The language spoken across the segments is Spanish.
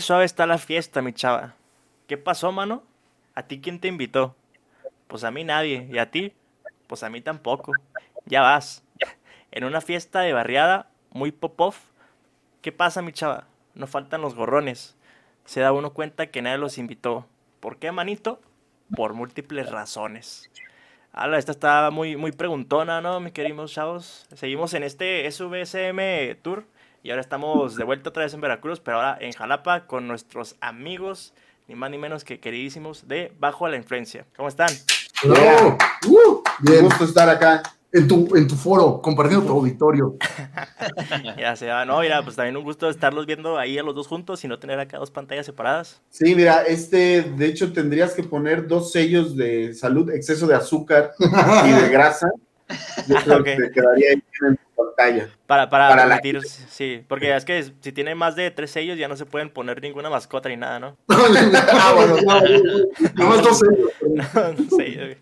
Suave está la fiesta, mi chava. ¿Qué pasó, mano? ¿A ti quién te invitó? Pues a mí nadie. ¿Y a ti? Pues a mí tampoco. Ya vas. En una fiesta de barriada, muy pop-off. ¿Qué pasa, mi chava? No faltan los gorrones. Se da uno cuenta que nadie los invitó. ¿Por qué, manito? Por múltiples razones. Ala, esta está muy, muy preguntona, ¿no, mis queridos chavos? Seguimos en este SVSM Tour y ahora estamos de vuelta otra vez en Veracruz, pero ahora en Jalapa con nuestros amigos, ni más ni menos que queridísimos de Bajo la Influencia. ¿Cómo están? Hello. Uh, bien. gusto estar acá en tu, en tu foro, compartiendo tu auditorio. ya se va, no, mira, pues también un gusto estarlos viendo ahí a los dos juntos y no tener acá dos pantallas separadas. Sí, mira, este, de hecho, tendrías que poner dos sellos de salud, exceso de azúcar y de grasa. Yo creo que te quedaría ahí en pantalla. Para, para, para sí, porque es que si tiene más de tres sellos ya no se pueden poner ninguna mascota ni nada, ¿no? ah, bueno, no, no, más dos sellos. no, no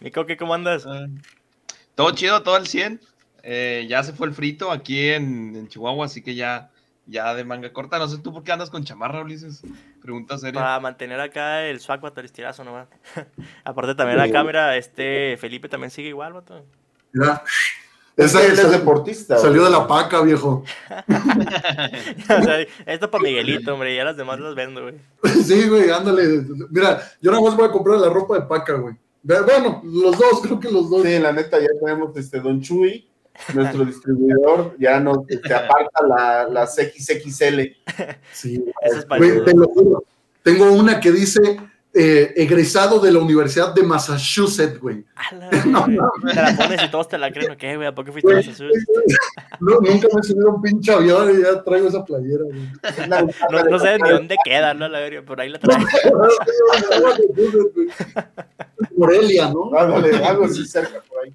Mico, ¿cómo andas? Ah. Todo chido, todo al 100. Eh, ya se fue el frito aquí en, Chihuahua, así que ya, ya de manga corta. No sé tú por qué andas con chamarra, Ulises. Pregunta seria. Para mantener acá el swag bateristirazo nomás. Aparte también la cámara, este Felipe también sigue igual, vato. Mira. Ese es deportista. Salió de la paca, viejo. esto para Miguelito, hombre, ya las demás las vendo, güey. Sí, güey, ándale. Mira, yo nada más voy a comprar la ropa de paca, güey. Bueno, los dos, creo que los dos. Sí, la neta, ya tenemos este Don Chuy, nuestro distribuidor, ya nos este, aparta la, las XXL. Sí, es Tengo una que dice eh, egresado de la Universidad de Massachusetts, güey. No, no, te la pones y todos te la creen, ¿qué, güey? ¿Por qué fuiste a Massachusetts? No, nunca me he subido un pinche avión y ya traigo esa playera, güey. No, no sé ni dónde queda, ¿no? La verga, por ahí la traigo. Morelia, ¿no? Ándale, algo así cerca por ahí.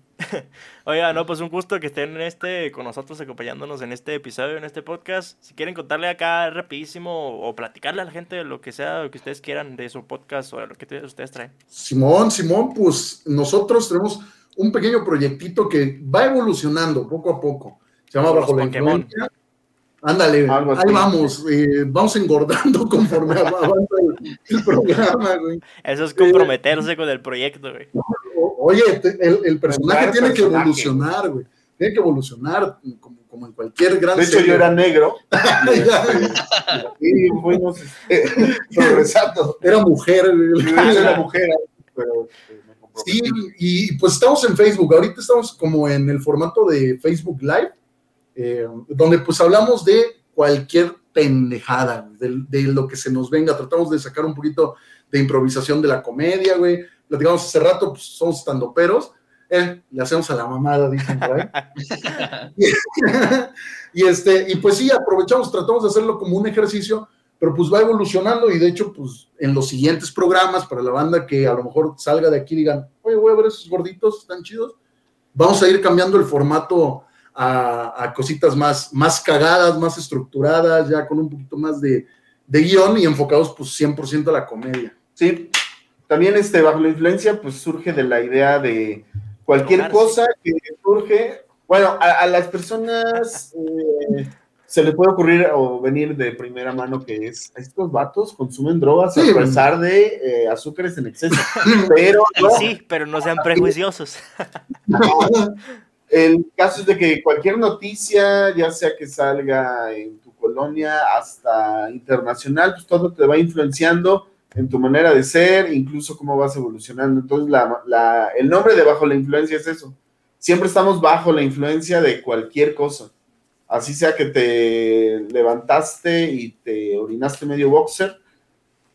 Oiga, no, pues un gusto que estén en este, con nosotros acompañándonos en este episodio, en este podcast. Si quieren contarle acá rapidísimo o platicarle a la gente lo que sea, lo que ustedes quieran de su podcast o de lo que ustedes traen. Simón, Simón, pues nosotros tenemos un pequeño proyectito que va evolucionando poco a poco. Se llama Bajo la Influencia. Ándale, ahí vamos, eh, vamos engordando conforme avanza el, programa, güey. Eso es comprometerse con el proyecto, güey. Oye, el, el personaje tiene que evolucionar, güey. Tiene que evolucionar como, como en cualquier gran. De hecho, yo era negro. y este, progresando. Era mujer. Era mujer, pero. Sí, y pues estamos en Facebook. Ahorita estamos como en el formato de Facebook Live eh, donde pues hablamos de cualquier pendejada, de, lo que se nos venga, tratamos de sacar un poquito de improvisación de la comedia, güey, platicamos hace rato, pues somos estando peros, eh, le hacemos a la mamada, dicen por ahí. y, este, y pues sí, aprovechamos, tratamos de hacerlo como un ejercicio, pero pues va evolucionando y de hecho, pues en los siguientes programas, para la banda que a lo mejor salga de aquí y digan, oye, voy a ver esos gorditos, están chidos, vamos a ir cambiando el formato a, cositas más, más cagadas, más estructuradas, ya con un poquito más de, de guion y enfocados pues 100% a la comedia. Sí, también este, bajo la influencia pues surge de la idea de cualquier cosa que surge, bueno, a, las personas eh, se le puede ocurrir o venir de primera mano que es, estos vatos consumen drogas a pesar de eh, azúcares en exceso, pero Sí, pero no sean prejuiciosos. El caso es de que cualquier noticia, ya sea que salga en tu colonia hasta internacional, pues todo te va influenciando en tu manera de ser, incluso cómo vas evolucionando. Entonces, la, el nombre de Bajo la Influencia es eso. Siempre estamos bajo la influencia de cualquier cosa. Así sea que te levantaste y te orinaste medio boxer,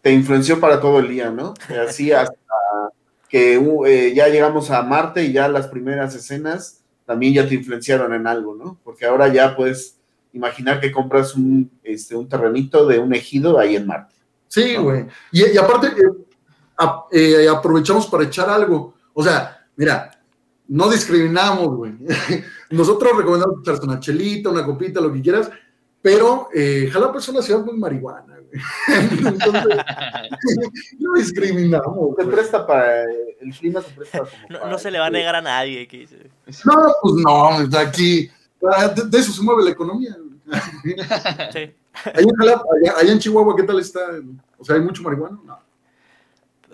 te influenció para todo el día, ¿no? Así hasta que eh, ya llegamos a Marte y ya las primeras escenas también ya te influenciaron en algo, ¿no? Porque ahora ya puedes imaginar que compras un, este, un terrenito de un ejido ahí en Marte. Sí, güey. Y, aparte, eh, eh, aprovechamos para echar algo. O sea, mira, no discriminamos, güey. Nosotros recomendamos echarte una chelita, una copita, lo que quieras, pero eh, Jalapa es una ciudad muy marihuana. Entonces, no discriminamos. Se presta para. El clima se presta como no, se le va a negar a nadie. Que. No, pues no, aquí. De, eso se mueve la economía. Sí. Allá en, Jalapa, allá, allá en Chihuahua, ¿qué tal está? O sea, ¿hay mucho marihuana? No.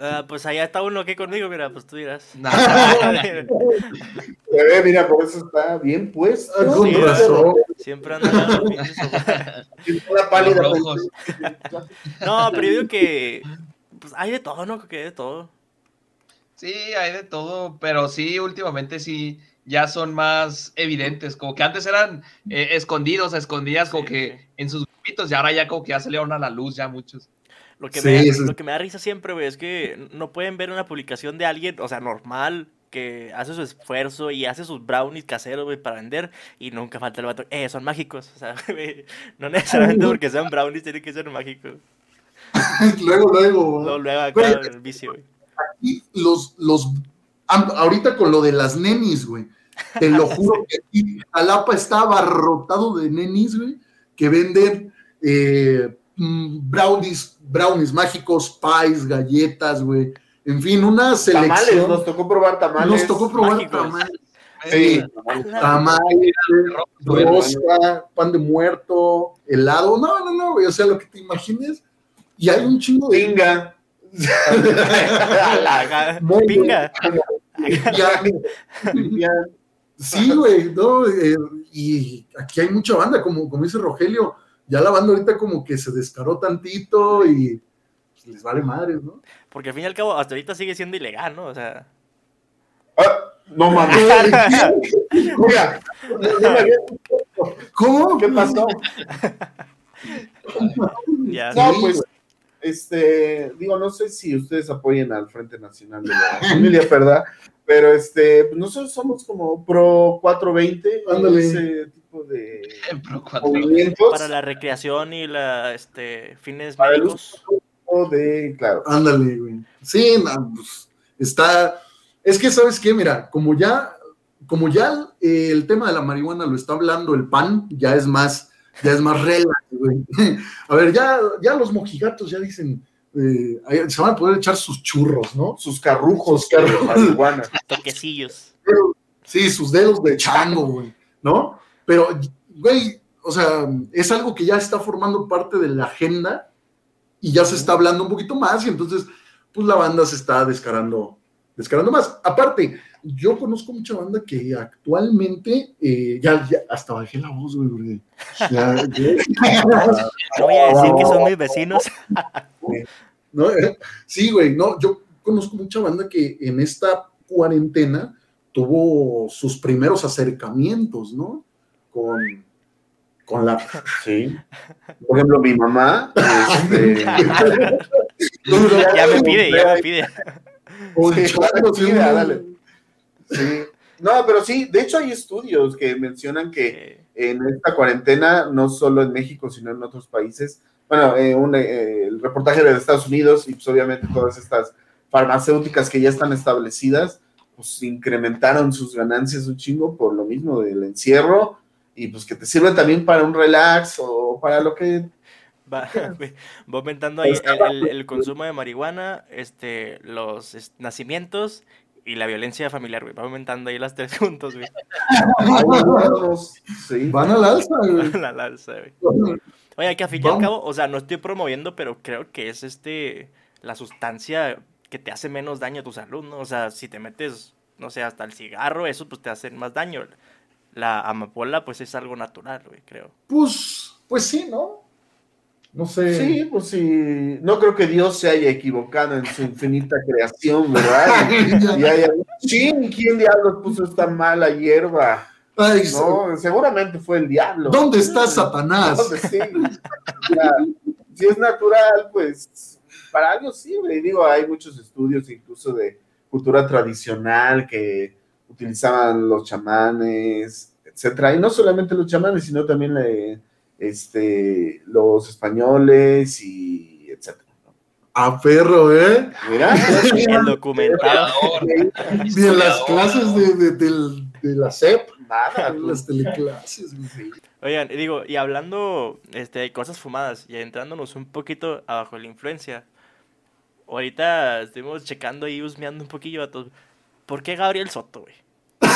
Ah, pues allá está uno aquí conmigo, mira, pues tú dirás. Nah, Bebé, mira, por eso está bien puesto. Ah, con Sí, razón. Siempre anda. Una pálida. No, pero yo digo que pues hay de todo, ¿no? Que hay de todo. Sí, hay de todo, pero sí, últimamente sí, ya son más evidentes, como que antes eran eh, escondidos, escondidas, como Sí, que sí. en sus grupitos, y ahora ya como que ya salieron a la luz ya muchos. Lo que, Sí, me, da- eso es- lo que me da risa siempre, güey, es que no pueden ver una publicación de alguien, o sea, normal, que hace su esfuerzo y hace sus brownies caseros, güey, para vender, y nunca falta el vato, eh, son mágicos, o sea, güey, no necesariamente porque sean brownies tienen que ser mágicos. luego, luego. Luego, luego acá Güey, el vicio, güey. aquí los, los, ahorita con lo de las nenis, güey, te lo juro que aquí Jalapa está abarrotado de nenis, güey, que venden eh, mm, brownies, brownies mágicos, pies, galletas, güey, en fin, una Tamales, selección. nos tocó probar tamales. Nos tocó probar mágicos. tamales, Sí, tamales, rosca, pan de muerto, helado, no, no, no, güey, o sea, lo que te imagines, y hay un chingo de... pinga. Pinga. Sí, güey, no, eh, y aquí hay mucha banda, como, como dice Rogelio, ya la banda ahorita como que se descaró tantito y pues, les vale madre, ¿no? Porque al fin y al cabo, hasta ahorita sigue siendo ilegal, ¿no? O sea, Ah, no mames. Mira, ¿Cómo? ¿qué pasó? ya. No, Sí, pues, güey. este, digo, no sé si ustedes apoyen al Frente Nacional de la Familia, ¿verdad? Pero este, pues nosotros somos como pro 420, Ándale. ese tipo de Pro cuatro. movimientos. Para la recreación y la, este, fines Para médicos. uso de, claro. Ándale, güey. Sí, no, pues, está. Es que, ¿sabes qué? Mira, como ya, como ya eh, el tema de la marihuana lo está hablando el PAN, ya es más, ya es más relax, güey. A ver, ya, ya los mojigatos ya dicen, eh, se van a poder echar sus churros, ¿no? Sus carrujos, Sus carrujos. de marihuana. Toquecillos. Sí, sus dedos de chango, güey, ¿no? Pero, güey, o sea, es algo que ya está formando parte de la agenda y ya se está hablando un poquito más y entonces, pues la banda se está descarando, descarando más. Aparte, yo conozco mucha banda que actualmente, eh, ya, ya, hasta bajé la voz, güey, porque ya- No voy a decir que son mis vecinos. ¿no? Sí, güey, no, yo conozco mucha banda que en esta cuarentena tuvo sus primeros acercamientos, ¿no? Con, con la... Sí. Por ejemplo, mi mamá, este, ya me pide, ya me pide. Sí, sí, dale. Sí. No, pero sí, de hecho hay estudios que mencionan que en esta cuarentena, no solo en México, sino en otros países, bueno, eh, un, eh, el reportaje de Estados Unidos y pues obviamente todas estas farmacéuticas que ya están establecidas, pues incrementaron sus ganancias un chingo por lo mismo del encierro y pues que te sirven también para un relax o para lo que... va, va aumentando ahí el, el- el consumo de marihuana, este, los nacimientos y la violencia familiar, güey. Va aumentando ahí las tres juntos, güey. Sí. Van al alza, güey. La alza, güey. Oye, que a fin y al cabo, o sea, no estoy promoviendo, pero creo que es este la sustancia que te hace menos daño a tu salud, ¿no? O sea, si te metes, no sé, hasta el cigarro, eso pues te hace más daño. La amapola, pues es algo natural, güey, creo. Pues, pues sí, ¿no? No sé. Sí, pues sí. No creo que Dios se haya equivocado en su infinita creación, ¿verdad? Y haya, sí, ¿quién diablos puso esta mala hierba? Ay, No, seguramente fue el diablo. ¿Dónde está Satanás? ¿Dónde sí? Ya, si es natural, pues para algo sirve. Y digo, hay muchos estudios incluso de cultura tradicional que utilizaban los chamanes, etcétera. Y no solamente los chamanes, sino también eh, este, los españoles y etcétera. A perro, ¿eh? Mira, El documentado. Ni en las clases de, de, de la SEP, nada. las teleclases, güey. Oigan, y digo, y hablando este, de cosas fumadas y entrándonos un poquito abajo la influencia, ahorita estuvimos checando y husmeando un poquillo a todos. ¿Por qué Gabriel Soto, güey?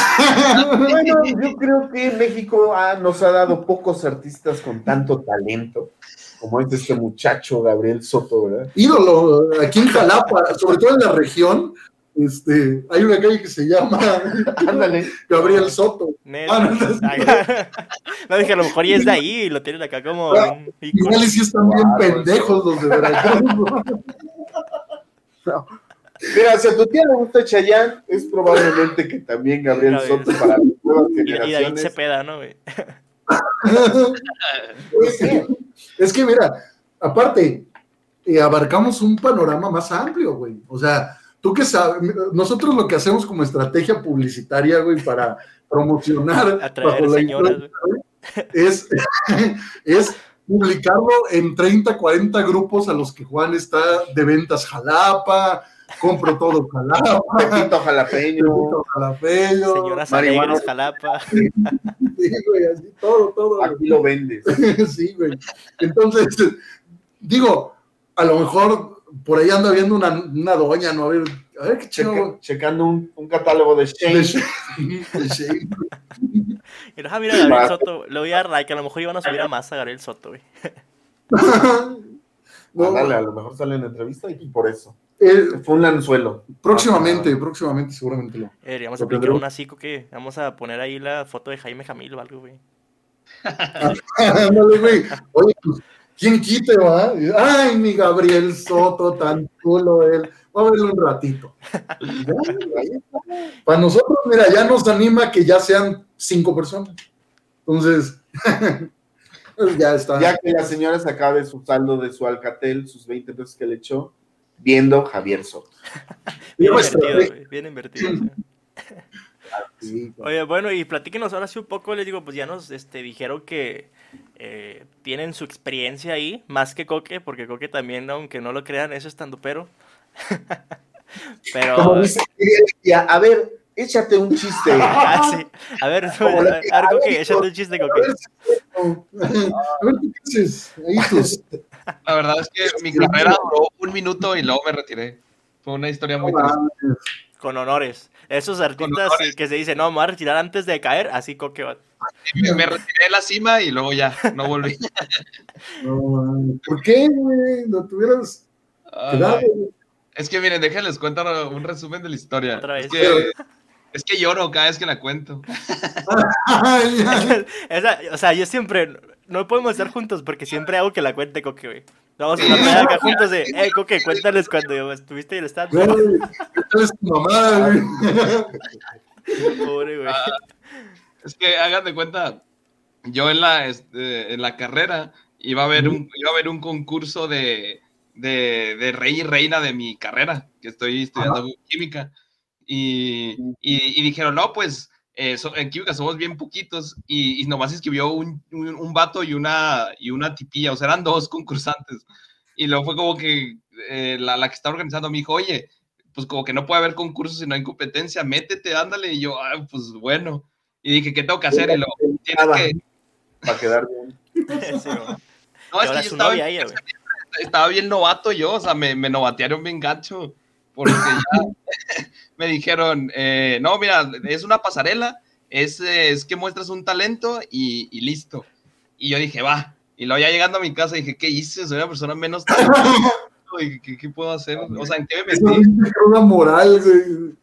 Bueno, yo creo que México ha- nos ha dado pocos artistas con tanto talento como es este muchacho Gabriel Soto, ¿verdad? ídolo aquí en Jalapa, sobre todo en la región. Este, hay una calle que se llama Ándale. Gabriel Soto. Neta. Ah, no, no, No, dije, a lo mejor ya es de ahí y lo tienen acá como Ah. Igual y sí están bien Claro, pendejos los de Veracruz. ¿no? Mira, si a tu tía le gusta Chayanne, es probablemente que también Gabriel. Soto para las nuevas Y, y David generaciones. Cepeda, ¿no, güey? Pues sí, Es que mira, aparte, eh, abarcamos un panorama más amplio, güey. O sea, tú que sabes, nosotros lo que hacemos como estrategia publicitaria, güey, para promocionar Atraer bajo señoras, es, es publicarlo en 30, 40 grupos a los que Juan está de ventas Jalapa, compro todo Jalapa, Pepito Jalapeño. Pepito Jalapeño, Señoras alegres, Jalapa. sí, güey, así, todo, todo. Aquí lo vendes. sí, güey. Entonces, digo, a lo mejor por ahí anda viendo una, una doña, ¿no? A ver, a ver qué Checa- chido. checando un, un catálogo de De Shane. Shane, de Shane. Y ah, mira, Gabriel Soto, le voy a dar like, a lo mejor iban a subir a más a Gabriel Soto, güey. No, Ándale, a lo mejor sale en entrevista y por eso. eh, Fue un anzuelo. próximamente, próximamente, seguramente lo. Eh, Deberíamos Lo aplicar tendremos. un así, que vamos a poner ahí la foto de Jaime Jamil o algo, güey. Ándale, güey. Oye, pues, ¿quién quite, va? Ay, mi Gabriel Soto, tan chulo él. Va a verlo un ratito. Para nosotros, mira, ya nos anima que ya sean cinco personas. Entonces, pues ya está. Ya que la señora se acabe su saldo de su Alcatel, sus 20 pesos que le echó, viendo Javier Soto. Bien invertido. Bien invertido. Oye, bueno, y platíquenos ahora sí un poco, les digo, pues ya nos este, dijeron que eh, tienen su experiencia ahí, más que Coque, porque Coque también, aunque no lo crean, es estando pero. Como dice a ver, échate un chiste. Ah, sí. A ver, Como a la ver, que- a ver, a Coque, ver, échate un chiste, A Coque. a ver, ¿tú qué tus. La verdad es que mi carrera duró un minuto y luego me retiré. Fue una historia muy triste. Con honores. Esos artistas honores. que se dicen, no, me voy a retirar antes de caer, así Coque va. Me, me retiré de la cima y luego ya, no volví. No. ¿Por qué, güey? No tuvieras quedado. es que miren, déjenles cuento un resumen de la historia. Otra Es vez. que, es que lloro cada vez que la cuento. Esa- o sea, yo siempre, no podemos estar juntos porque siempre hago que la cuente Coque, güey. Vamos a estar acá juntos de, hey, Coque, cuéntales cuando estuviste en el stand. Güey, esta es tu mamá, güey. Pobre, güey. Es que hagan de cuenta, yo en la, este, en la carrera iba a haber un, iba a haber un concurso de, de, de rey y reina de mi carrera, que estoy estudiando química. Y, y- y dijeron, no, pues eh, so- en química somos bien poquitos. Y, y nomás escribió un, un, un vato y una, y una tipilla, o sea, eran dos concursantes. Y luego fue como que eh, la, la que está organizando me dijo, oye, pues como que no puede haber concursos si no hay competencia, métete, ándale. Y yo, ah, pues bueno. Y dije, ¿qué tengo que hacer? Y luego, tienes Nada. que... Para quedar bien. Sí. No, es que yo estaba, novia ella, estaba bien novato yo, o sea, me, me novatearon bien gacho. Porque ya me dijeron, eh, no, mira, es una pasarela, es, es que muestras un talento y, y listo. Y yo dije, va. Y luego ya llegando a mi casa dije, ¿qué hice? Soy una persona menos y ¿Qué, qué puedo hacer? O sea, ¿en qué me metí? pinche cruda moral, güey.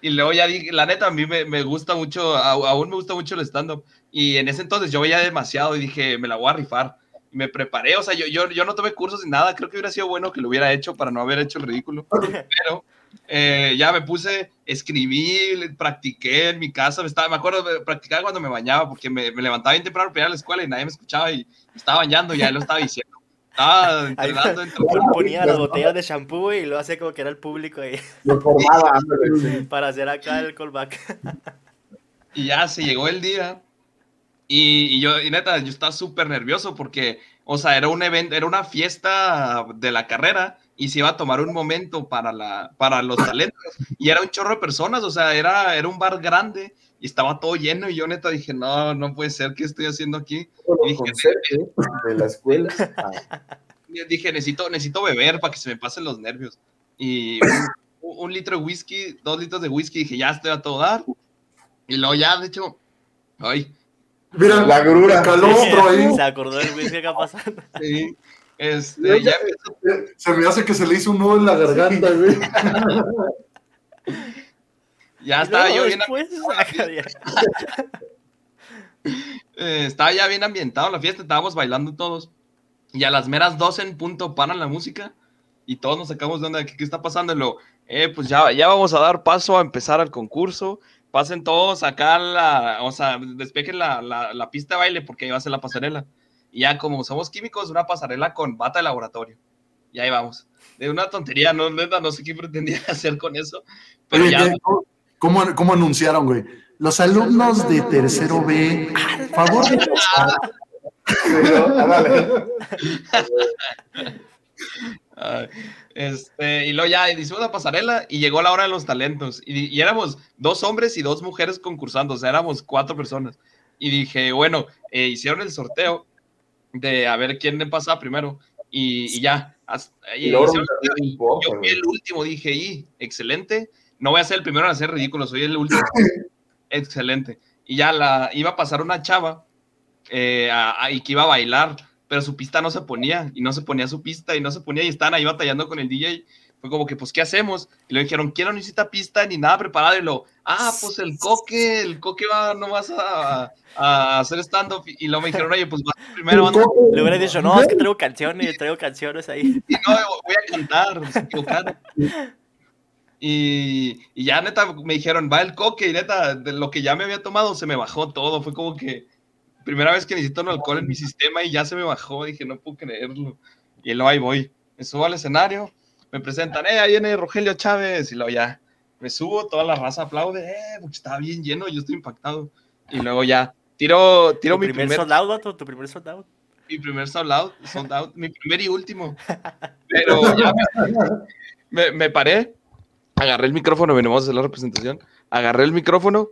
Y luego ya dije, la neta, a mí me, me gusta mucho, a- aún me gusta mucho el stand-up. Y en ese entonces yo veía demasiado y dije, me la voy a rifar. Y me preparé, o sea, yo, yo, yo no tomé cursos ni nada, creo que hubiera sido bueno que lo hubiera hecho para no haber hecho el ridículo. Pero eh, ya me puse, escribí, practiqué en mi casa, me, estaba, me acuerdo, de practicar cuando me bañaba, porque me, me levantaba bien temprano para ir a la escuela y nadie me escuchaba y estaba bañando y ya lo estaba diciendo. Estaba Ahí entrenando, entrenando. ponía las botellas de shampoo y lo hacía como que era el público ahí Lo formaba, para hacer acá el callback. Y ya se llegó el día. Y, y yo, y neta, yo estaba súper nervioso porque, o sea, era un evento, era una fiesta de la carrera y se iba a tomar un momento para, la, para los talentos. Y era un chorro de personas, o sea, era, era un bar grande y estaba todo lleno. Y yo, neta, dije, no, no puede ser, ¿qué estoy haciendo aquí? Y dije, de la escuela. Ah, Y dije, necesito, necesito beber para que se me pasen los nervios. Y un, un litro de whisky, dos litros de whisky, dije, ya estoy a todo dar. Y luego ya, de hecho, ay, Mira, La grura. calostro ahí. Se acordó del que acá pasando. sí, este, ya, Se me hace que se le hizo un nudo en la garganta, güey. ya estaba yo bien, eh, estaba ya bien ambientado en la fiesta, estábamos bailando todos. Y a las meras 12 en punto paran la música y todos nos sacamos de onda, ¿qué, qué está pasando? Y lo, eh, pues ya, ya vamos a dar paso a empezar el concurso. Pasen todos acá, la, o sea, despejen la, la, la pista de baile porque ahí va a ser la pasarela. Y ya como somos químicos, una pasarela con bata de laboratorio. Y ahí vamos. De una tontería, no, neta, no sé qué pretendía hacer con eso. Pero Oye, ya, ¿qué- ¿cómo, ¿Cómo anunciaron, güey? Los alumnos de tercero B, favor de este, y luego ya hicimos la pasarela y llegó la hora de los talentos. Y, y éramos dos hombres y dos mujeres concursando, o sea, éramos cuatro personas. Y dije, bueno, eh, hicieron el sorteo de a ver quién le pasaba primero. Y, y ya. y yo fui el último, dije, y excelente. No voy a ser el primero en hacer ridículo, soy el último. excelente. Y ya la iba a pasar una chava eh, a- a- y que iba a bailar, pero su pista no se ponía y no se ponía su pista y no se ponía y estaban ahí batallando con el DJ. Fue como que, pues, ¿qué hacemos? Y le dijeron, ¿quién no necesita pista ni nada preparado? Y lo, ah, pues el coque, el coque va nomás a, a hacer stand-up. Y luego me dijeron, oye, pues vas primero, anda. Le hubiera dicho, no, es que traigo canciones, traigo canciones ahí. Y no, voy a cantar, se equivocaron. Y, y ya neta me dijeron, va el coque, y neta, de lo que ya me había tomado se me bajó todo. Fue como que primera vez que necesito un alcohol en mi sistema y ya se me bajó. Dije, no puedo creerlo. Y luego ahí voy. Me subo al escenario, me presentan, eh, ahí viene Rogelio Chávez. Y luego ya me subo, toda la raza aplaude, eh, estaba bien lleno, yo estoy impactado. Y luego ya tiro, tiro Tu mi primer primer sold out, vato, tu primer sold out. mi primer sold out, sold out, mi primer y último. Pero ya me, me- me paré, agarré el micrófono, venimos a hacer la representación, agarré el micrófono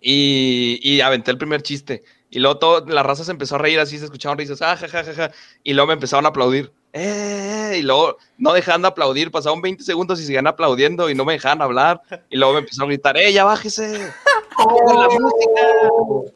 y, y aventé el primer chiste. Y luego todo, la raza se empezó a reír así, se escuchaban risas, ah, ja, ja, ja, ja, y luego me empezaron a aplaudir. "Eh", y luego no dejaban de aplaudir, pasaron 20 segundos y seguían aplaudiendo y no me dejaban hablar. Y luego me empezaron a gritar, ¡eh, ya bájese! ¡Pongan la música!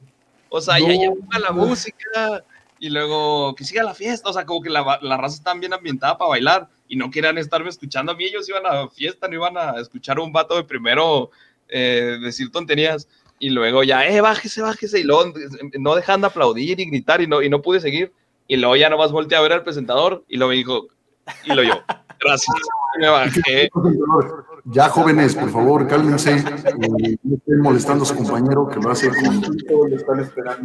O sea, ya, ya ponga la música y luego que siga la fiesta. O sea, como que la, la raza está bien ambientada para bailar y no querían estarme escuchando a mí. Ellos iban a fiesta, no iban a escuchar a un vato de primero eh, decir tonterías. Y luego ya, eh, bájese, bájese. Y luego no dejan de aplaudir y gritar y no, y no pude seguir. Y luego ya nomás volteé a ver al presentador y lo me dijo, y lo yo, gracias. Y me bajé. Ya, jóvenes, por favor, cálmense. eh, no estén molestando a su compañero que lo hace con.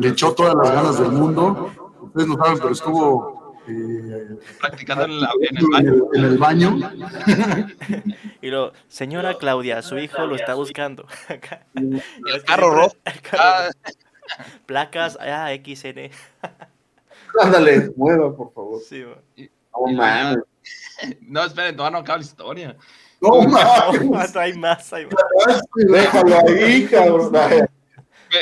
Le echó todas las ganas del mundo. Ustedes no saben, pero estuvo eh, practicando en, la- en el baño. en el baño. Y lo, señora Claudia, su hijo lo está buscando. El carro Ah, rojo. Placas, ah, XN. Ándale, mueva, por favor. Sí, man. No esperen, todavía no acaba la historia. No, No, mames. hay más, hay más. Déjalo ahí, cabrón.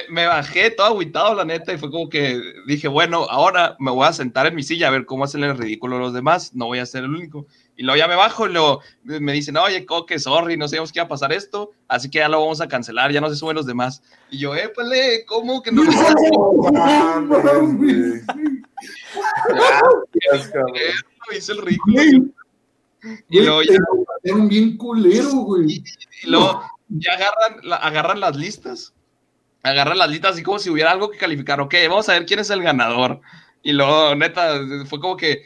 Me, me bajé todo agüitado, la neta, y fue como que dije, bueno, ahora me voy a sentar en mi silla a ver cómo hacen el ridículo los demás, no voy a ser el único. Y luego ya me bajo y luego me dicen, oye, Coque, sorry, no sabíamos que iba a pasar esto, así que ya lo vamos a cancelar, ya no se suben los demás. Y yo, épale, ¿cómo que no hice el ridículo? Y luego ya, bien culero, güey. y luego ya agarran, la- agarran las listas, agarran las listas así como si hubiera algo que calificar, ok, vamos a ver quién es el ganador. Y luego, neta, fue como que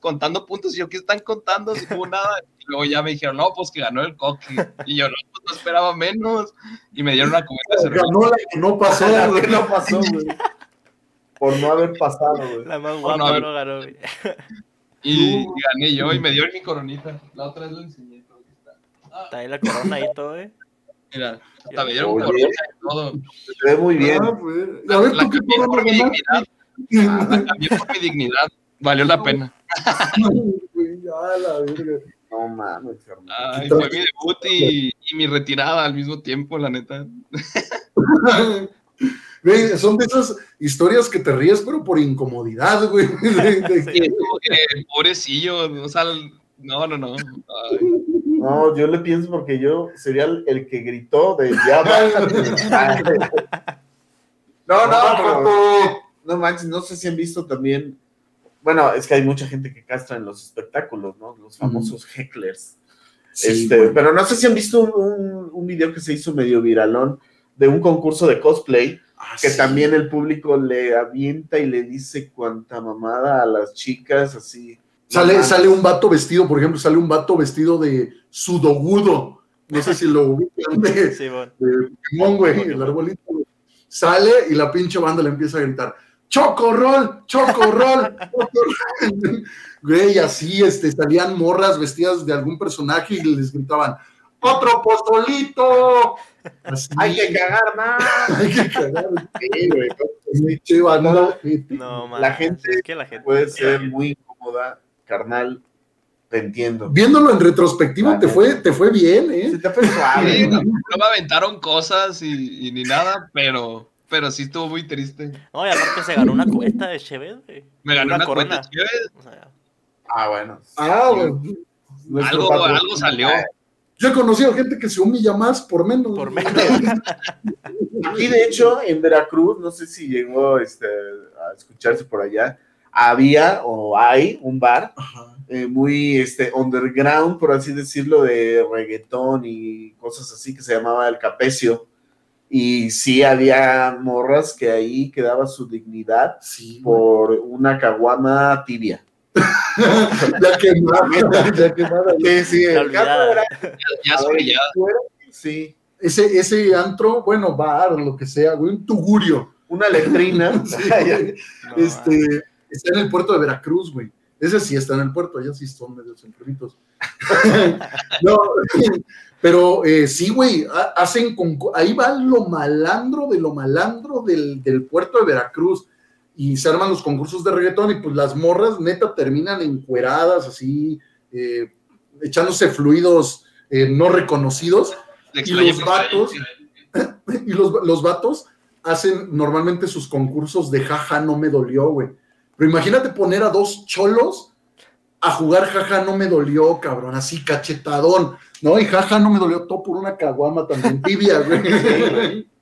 contando puntos, y yo, ¿qué están contando? Si hubo nada. Y luego ya me dijeron, no, pues que ganó el coque. Y yo, no, pues no esperaba menos. Y me dieron una cubeta de cerveza. Ganó la que no pasó, ¿Qué güey. no pasó, güey? Por no haber pasado, güey. La más guapa no. no ganó. güey. Y, y gané yo, y me dieron mi coronita. La otra vez la enseñé. que está. Ahí la corona ahí todo, eh. Mira, hasta me dieron corona y todo. Se ve muy bien. Ah, güey. A ver, La ¿tú qué cambié por mi dignidad. La cambié por mi dignidad. Valió la pena. No mames, hermano. Ay, fue mi debut y, y mi retirada al mismo tiempo, la neta. Güey, son de esas historias que te ríes, pero por incomodidad, güey. De- de- como que, pobrecillo, o sea, no, no, no. Ay, No, yo le pienso porque yo sería el, el que gritó de ya bájate. No, no, pero, no manches, no sé si han visto también. Bueno, es que hay mucha gente que castra en los espectáculos, ¿no? Los famosos hecklers. Sí, Este, pero no sé si han visto un, un- un video que se hizo medio viralón de un concurso de cosplay Ah, que sí. también el público le avienta y le dice cuanta mamada a las chicas así. Sale, sale un vato vestido, por ejemplo, sale un vato vestido de sudogudo. No sé si lo ubican de, Sí, bueno. de Pokémon, güey, el arbolito. Sale y la pinche banda le empieza a gritar: ¡Chocorrol! ¡Chocorrol! chocorrol". Güey, así este, salían morras vestidas de algún personaje y les gritaban: ¡Otro postolito! Así, Hay que cagar más. hay que cagar. Sí, güey, Pinche banda, gente. No, La man, gente es que la gente puede ser muy incómoda, carnal. Te entiendo. Viéndolo en retrospectiva, te fue, te fue bien, ¿eh? Se te fue suave, Sí, ¿no? no, no me aventaron cosas y, y ni nada, pero, pero sí estuvo muy triste. No, y aparte se ganó una cubeta de Chevet, güey. Me ganó una, corona. cuenta. O sea, Ah, bueno. Ah, güey. Algo, algo salió. Yo he conocido gente que se humilla más por menos. por menos. Aquí, de hecho, en Veracruz, no sé si llegó este, a escucharse por allá, había o hay un bar eh, muy este, underground, por así decirlo, de reggaetón y cosas así, que se llamaba El Capecio. Y sí había morras que ahí quedaba su dignidad Sí, por una caguama tibia. ya quemada, ya quemada. Sí, sí, el era- Ya ya. Sí, Ese, ese antro, bueno, bar, lo que sea, güey, un tugurio. una letrina. Sí, No, este, está en el puerto de Veracruz, güey. Ese sí está en el puerto, allá sí son medios enfermitos. no, pero eh, sí, güey, ha- hacen con, ahí va lo malandro de lo malandro del, del puerto de Veracruz y se arman los concursos de reggaetón y pues las morras neta terminan encueradas así, eh, echándose fluidos eh, no reconocidos y los vatos y los, los vatos hacen normalmente sus concursos de jaja no me dolió, güey. Pero imagínate poner a dos cholos a jugar jaja no me dolió, cabrón, así cachetadón, ¿no? Y jaja no me dolió todo por una caguama también tibia, güey.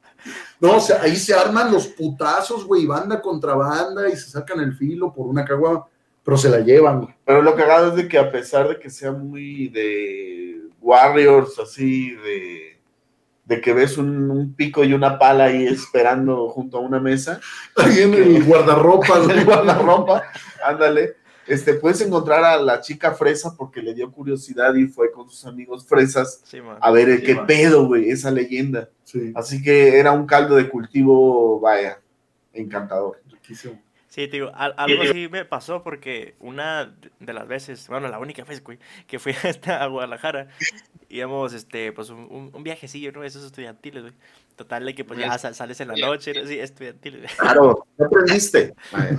No, o sea, ahí se arman los putazos, güey, banda contra banda y se sacan el filo por una caguama, pero se la llevan, güey. Pero lo cagado es de que a pesar de que sea muy de Warriors, así, de, de que ves un, un pico y una pala ahí esperando junto a una mesa, Ahí en el guardarropa, el güey. guardarropa, ándale, este, puedes encontrar a la chica fresa porque le dio curiosidad y fue con sus amigos fresas Sí, a ver Sí, qué man. pedo, güey, esa leyenda. Sí, Así que era un caldo de cultivo, vaya, encantador. riquísimo. Sí, te digo, al- algo así me pasó porque una de las veces, bueno, la única vez, güey, que fui hasta a Guadalajara, íbamos, este, pues, un, un- un viajecillo, ¿no? Esos estudiantiles, güey. Total, de que, pues, ya sal- sales en la noche, ¿no? Sí, estudiantiles, güey. Claro, ¿no aprendiste? Vaya.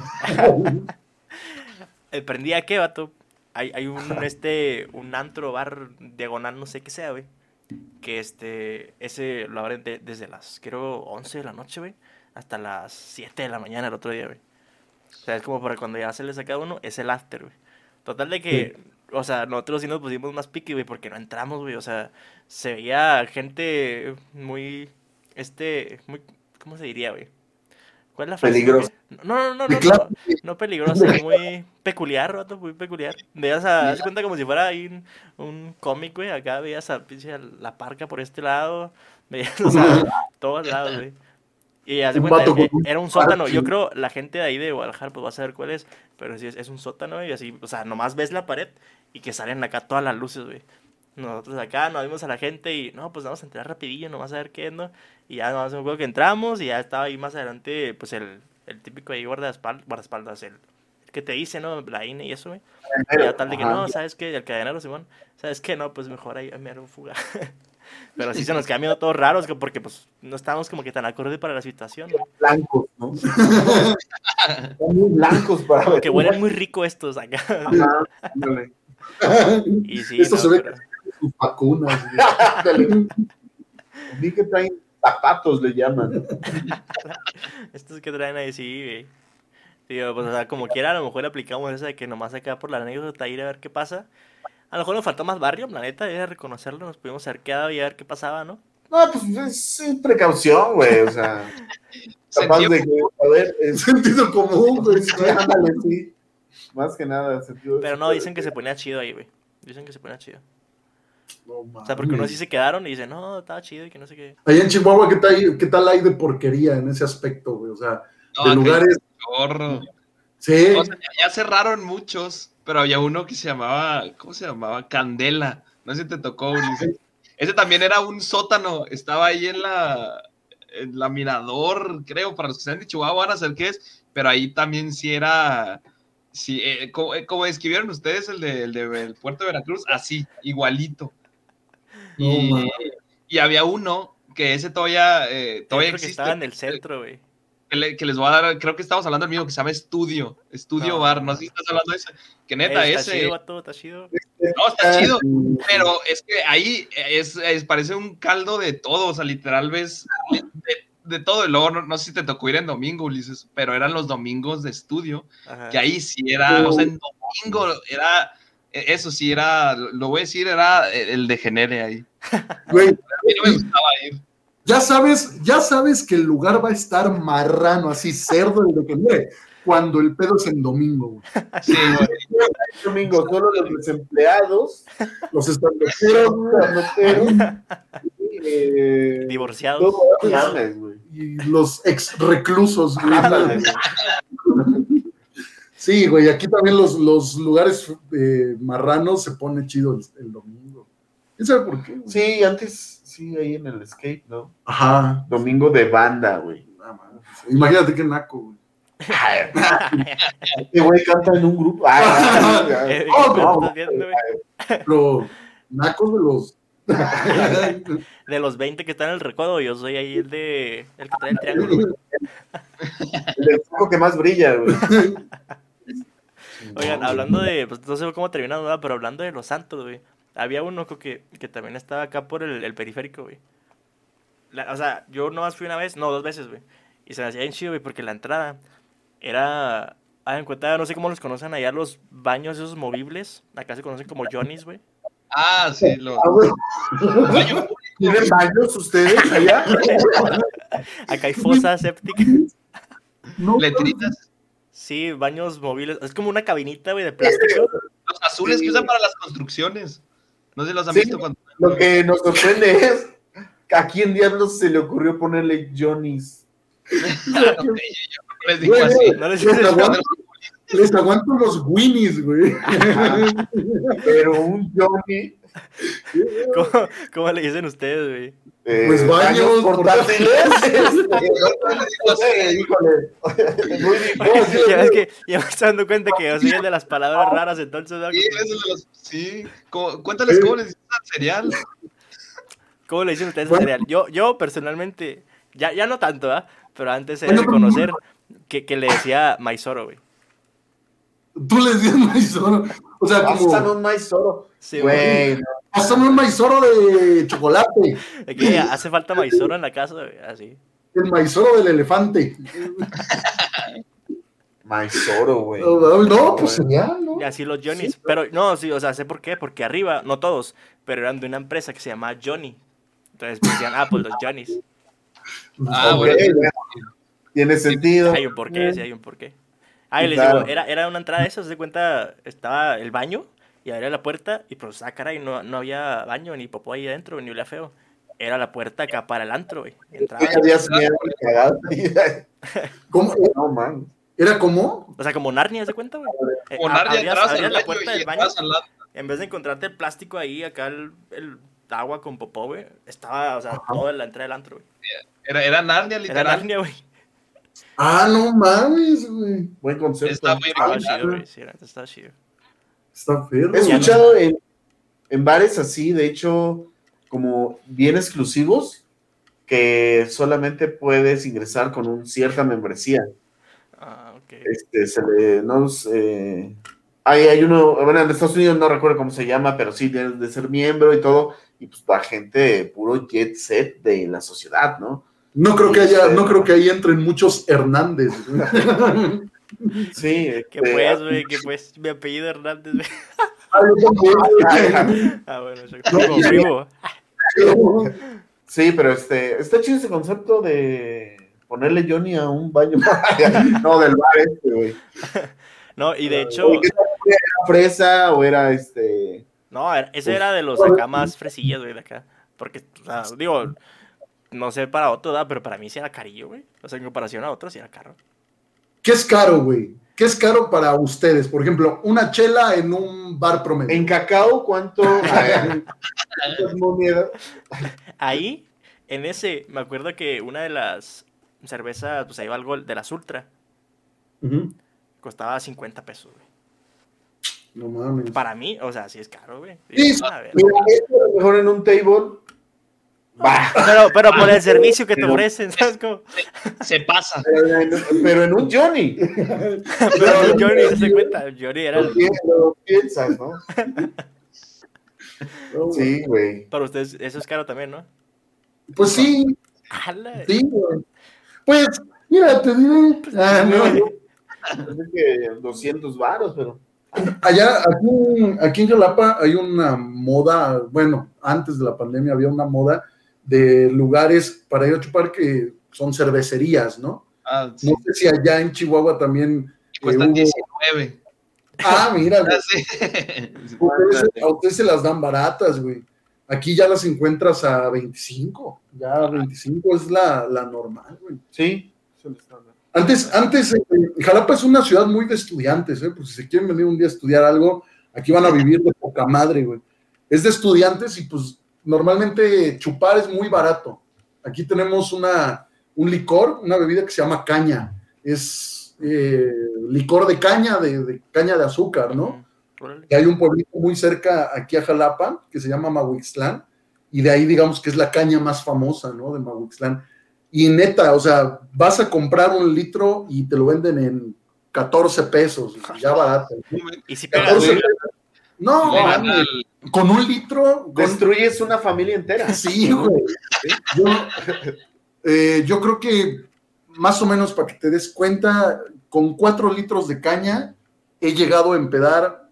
Eh, Prendí a qué, vato. Hay, hay un, este, un antro, bar, diagonal, no sé qué sea, güey. Que, este, ese lo abren de- desde las, creo, 11 de la noche, güey, hasta las 7 de la mañana el otro día, güey. O sea, es como para cuando ya se les saca uno, es el after, güey. Total de que, o sea, nosotros sí nos pusimos más piqui, güey, porque no entramos, güey. O sea, se veía gente muy, este, muy, ¿cómo se diría, güey? ¿Cuál es la frase? Peligrosa. No, no, no, no, no, no peligrosa, muy peculiar, vato, muy peculiar. Veías a, haz cuenta como si fuera ahí un, un cómic, güey, acá veías a pinche a la parca por este lado, veías, o sea, todos lados, güey. Y haz cuenta, eh, era un sótano, yo creo la gente de ahí de Guadalajara pues va a saber cuál es, pero sí es, es un sótano, y así, o sea, nomás ves la pared y que salen acá todas las luces, güey. Nosotros acá nos vimos a la gente y no, pues vamos a entrar rapidillo, nomás a ver qué es, ¿no? Y ya nomás me acuerdo que entramos y ya estaba ahí más adelante, pues el, el típico ahí guardaespaldas, guardaespaldas el, el que te dice, ¿no? La INE y eso, güey. Y ya tal de que no, ¿sabes qué? El cadenero, Simón, ¿sabes qué? No, pues mejor ahí me hago fuga. Pero sí se nos quedan viendo todos raros, que- porque pues no estábamos como que tan acorde para la situación, güey. Blancos, ¿no? Son muy blancos para ver. Que huelen muy rico estos acá. Ajá, ándale. Y sí, Esto no, se ve pero- Sus vacunas. Vi que traen zapatos, le llaman. Estos que traen ahí, sí, güey. Digo, pues, o sea, como quiera, a lo mejor le aplicamos esa de que nomás acá por la anécdota ir a ver qué pasa. A lo mejor nos faltó más barrio, la neta, era reconocerlo, nos pudimos haber quedado y a ver qué pasaba, ¿no? No, pues es, precaución, güey, o sea, capaz Sentido de que, a ver, es, Sentido común, güey. sí, ándale, sí. Más que nada, sentido. Pero no, dicen que se ponía chido ahí, güey. Dicen que se ponía chido. No, O sea, porque unos sí se quedaron y dicen, no, estaba chido y que no sé qué. Allá en Chihuahua, ¿qué tal, ¿qué tal hay de porquería en ese aspecto, güey? O sea, No, de lugares. Sí. O sea, ya cerraron muchos, pero había uno que se llamaba, ¿cómo se llamaba? Candela. No sé si te tocó, Ulises. Ese también era un sótano, estaba ahí en la, en la Mirador, creo, para los que sean de Chihuahua van a saber qué es, pero ahí también sí era, sí, eh, como, eh, como describieron ustedes el de, el de el puerto de Veracruz, así, igualito. Y, había uno que ese todavía, eh, todavía creo que existe. estaba en el centro, güey. que, le- que les voy a dar, creo que estamos hablando del mismo que se llama Estudio, Estudio No. Bar, no sé si estás hablando de ese, que neta, está ese, chido, vato, está chido. no, está chido, pero es que ahí es, es- parece un caldo de todo, o sea, literal ves de, de todo, y luego no, no sé si te tocó ir en domingo, Ulises, pero eran los domingos de estudio, Ajá. que ahí sí era, o sea, en domingo era, e, eso sí era, lo voy a decir, era el degenere ahí. Güey, A mí no me gustaba ir. ya sabes, ya sabes que el lugar va a estar marrano, así cerdo el de que mire, cuando el pedo es en domingo, güey. Sí, güey. domingo, solo los desempleados, Los noteros, eh, Divorciados. y los ex reclusos, güey. Sí, güey, aquí también los, los lugares eh, marranos se pone chido el, el domingo. ¿Quién sabe por qué? güey? Sí, antes, sí, ahí en el skate, ¿no? Ajá. Domingo de banda, güey. Imagínate qué naco, güey. Este güey canta en un grupo. Ay, ay, ay. Oh. Pero nacos de los. De los 20 que están en el recodo, yo soy ahí el de. El que trae el triángulo. El foco que más brilla, güey. Oigan, hablando de. Pues no sé cómo terminamos, ¿verdad? pero hablando de los santos, güey. Había uno que, que también estaba acá por el, el periférico, güey. La- o sea, yo nomás fui una vez, no, dos veces, güey. Y se me hacía bien chido, güey, porque la entrada era. Hagan cuenta, no sé cómo los conocen allá los baños esos movibles. Acá se conocen como Johnny's, güey. Ah, sí, lo, Ah, baño ¿Tienen baños ustedes allá? Acá hay fosas sépticas. No, letritas, Sí, baños móviles. Es como una cabinita, güey, de plástico. los azules que usan para las construcciones. No sé si los han Sí. visto cuando. Lo que nos sorprende es a quién diablos se le ocurrió ponerle Johnny's. No yo les digo así. No les les, aguanto, les aguanto los Winnies, güey. Pero un Johnny. ¿Cómo, cómo le dicen ustedes, güey? eh, Pues baños portátiles. este. Ya ves que ya me estoy dando cuenta que yo soy el de las palabras raras, entonces, ¿no? Sí, los- sí. ¿Cómo- cuéntales cómo les dicen al cereal. ¿cómo le dicen ustedes al cereal? Yo, yo personalmente, ya, ya no tanto, ¿ah? Pero antes era de pero- conocer que, que le decía maizoro, güey. Tú les dices maizoro. O sea, como. un maizoro. Sí, güey. Güey, Pásame un maizoro de chocolate. De que hace falta maizoro en la casa, güey, así. El maizoro del elefante. maizoro, güey. No, no, pues sería, ¿no? Y así los Johnny's. Pero no, sí, o sea, sé por qué. Porque arriba, no todos, pero eran de una empresa que se llamaba Johnny. Entonces pues, decían, ah, pues los Johnny's. Ah, Ok, bueno. bueno. Tiene sentido. Hay un porqué, sí, hay un porqué. Ah, y les Claro. digo, era, era una entrada de esas, se cuenta, estaba el baño y abría la puerta y pues, ah, caray, no, no había baño ni popó ahí adentro, ni olía feo. Era la puerta acá para el antro, güey. Entraba, de. ¿Cómo? No, man. ¿Era como? o sea, como Narnia, ¿se cuenta, güey? Eh, Como a- Narnia, abrías- la puerta del baño, en vez de encontrarte el plástico ahí, acá el, el agua con popó, güey, estaba, o sea, todo en la entrada del antro, güey. Era, era Narnia, Era literal. Narnia, güey. Ah, no mames, güey. Buen concepto. Está muy original. chido, sí, estaba chido. Está feo. He escuchado en, en bares así, de hecho, como bien exclusivos, que solamente puedes ingresar con una cierta membresía. Ah, ok. Este, se le, no, eh, hay, hay uno, bueno, en Estados Unidos no recuerdo cómo se llama, pero sí tienes de ser miembro y todo, y pues la gente puro jet set de la sociedad, ¿no? No creo que haya, no creo que ahí entren muchos Hernández. güey. Sí, ¿Qué este, pues, güey? ¿Qué pues? Mi apellido Hernández, güey. Ah, yo también, Ah, bueno, yo. Sí, pero este, está chido ese concepto de ponerle Johnny a un baño. no, del bar este, güey. No, y de hecho. ¿Era fresa o era este? no, era- ese era de los acá más fresillas, güey, de acá. Porque, o sea, digo, no sé para otro, ¿verdad? pero para mí sí era carillo, güey. O sea, en comparación a otros sí era caro. ¿Qué es caro, güey? ¿Qué es caro para ustedes? Por ejemplo, una chela en un bar promedio. En cacao, ¿cuánto? Ahí, en ese, me acuerdo que una de las cervezas, pues ahí va algo de las Ultra, costaba 50 pesos, güey. No mames. Para mí, o sea, sí es caro, güey. Sí, Sí, a ver. Mira, esto a lo mejor en un table. Pero, pero por el servicio que te ofrecen, ¿sabes cómo? Se pasa. Pero en, pero en un Johnny. Pero Johnny se cuenta, Johnny era Lo el- lo piensas, ¿no? No, Sí, güey. para ustedes, eso es caro también, ¿no? Pues sí, ¡Hala! sí, güey. Pues, mira, te diré. Ah, no. Es que 200 varos, pero. Allá, aquí, aquí en Jalapa hay una moda, bueno, antes de la pandemia había una moda de lugares para ir a chupar que son cervecerías, ¿no? Ah, sí. No sé si allá en Chihuahua también. eh, Cuestan hubo- 19. Ah, mira, güey. Ah, sí. Ustedes se- a ustedes se las dan baratas, güey. Aquí ya las encuentras a 25. Ya 25 es la, la normal, güey. Sí. Antes, antes, eh, Jalapa es una ciudad muy de estudiantes, ¿eh? Pues si se quieren venir un día a estudiar algo, aquí van a vivir de poca madre, güey. Es de estudiantes y pues normalmente chupar es muy barato. Aquí tenemos una, un licor, una bebida que se llama caña. Es eh, licor de caña, de, de caña de azúcar, ¿no? Y hay un pueblito muy cerca aquí a Jalapa que se llama Mahuixtlán, y de ahí digamos que es la caña más famosa, ¿no? De Mahuixtlán. Y neta, o sea, vas a comprar un litro y te lo venden en 14 pesos, ya barato. ¿no? Y si pegas, 14 güey. pesos. No, con un litro, con- Destruyes una familia entera. Sí, güey. Yo, eh, yo creo que más o menos para que te des cuenta, con cuatro litros de caña he llegado a empedar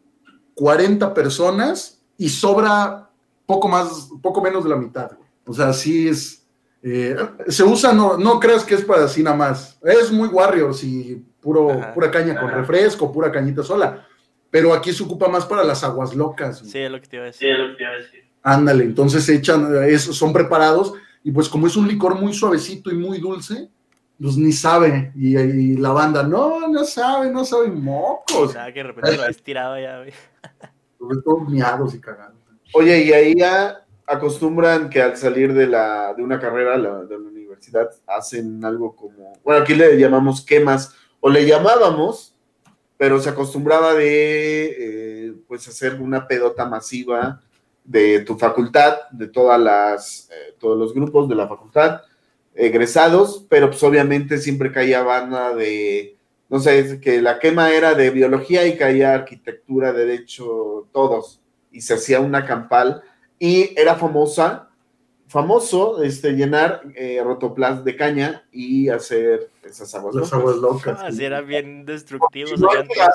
40 personas y sobra poco más, poco menos de la mitad. güey. O sea, sí es. eh, se usa, no, no creas que es para así nada más. Es muy Warriors y puro, Ajá. pura caña con refresco, pura cañita sola. Pero aquí se ocupa más para las aguas locas. güey. Sí, es lo que te iba a decir. Ándale, entonces se echan, es- son preparados y pues como es un licor muy suavecito y muy dulce, pues ni sabe. Y, y la banda, no, no sabe, no sabe O mocos. sea, que de repente lo has tirado ya, güey. Sobre todo miados y cagados. Oye, y ahí ya acostumbran que al salir de, la, de una carrera la- de la universidad hacen algo como, bueno, aquí le llamamos quemas, o le llamábamos, pero se acostumbraba de, eh, pues, hacer una pedota masiva de tu facultad, de todas las, eh, todos los grupos de la facultad, egresados, pero pues obviamente siempre caía banda de, no sé, que la quema era de biología y caía arquitectura, derecho, todos, y se hacía una campal y era famosa, famoso este, llenar eh, rotoplas de caña y hacer esas aguas Las locas. aguas locas. Ah, sí. sí, eran bien destructivos No, acá.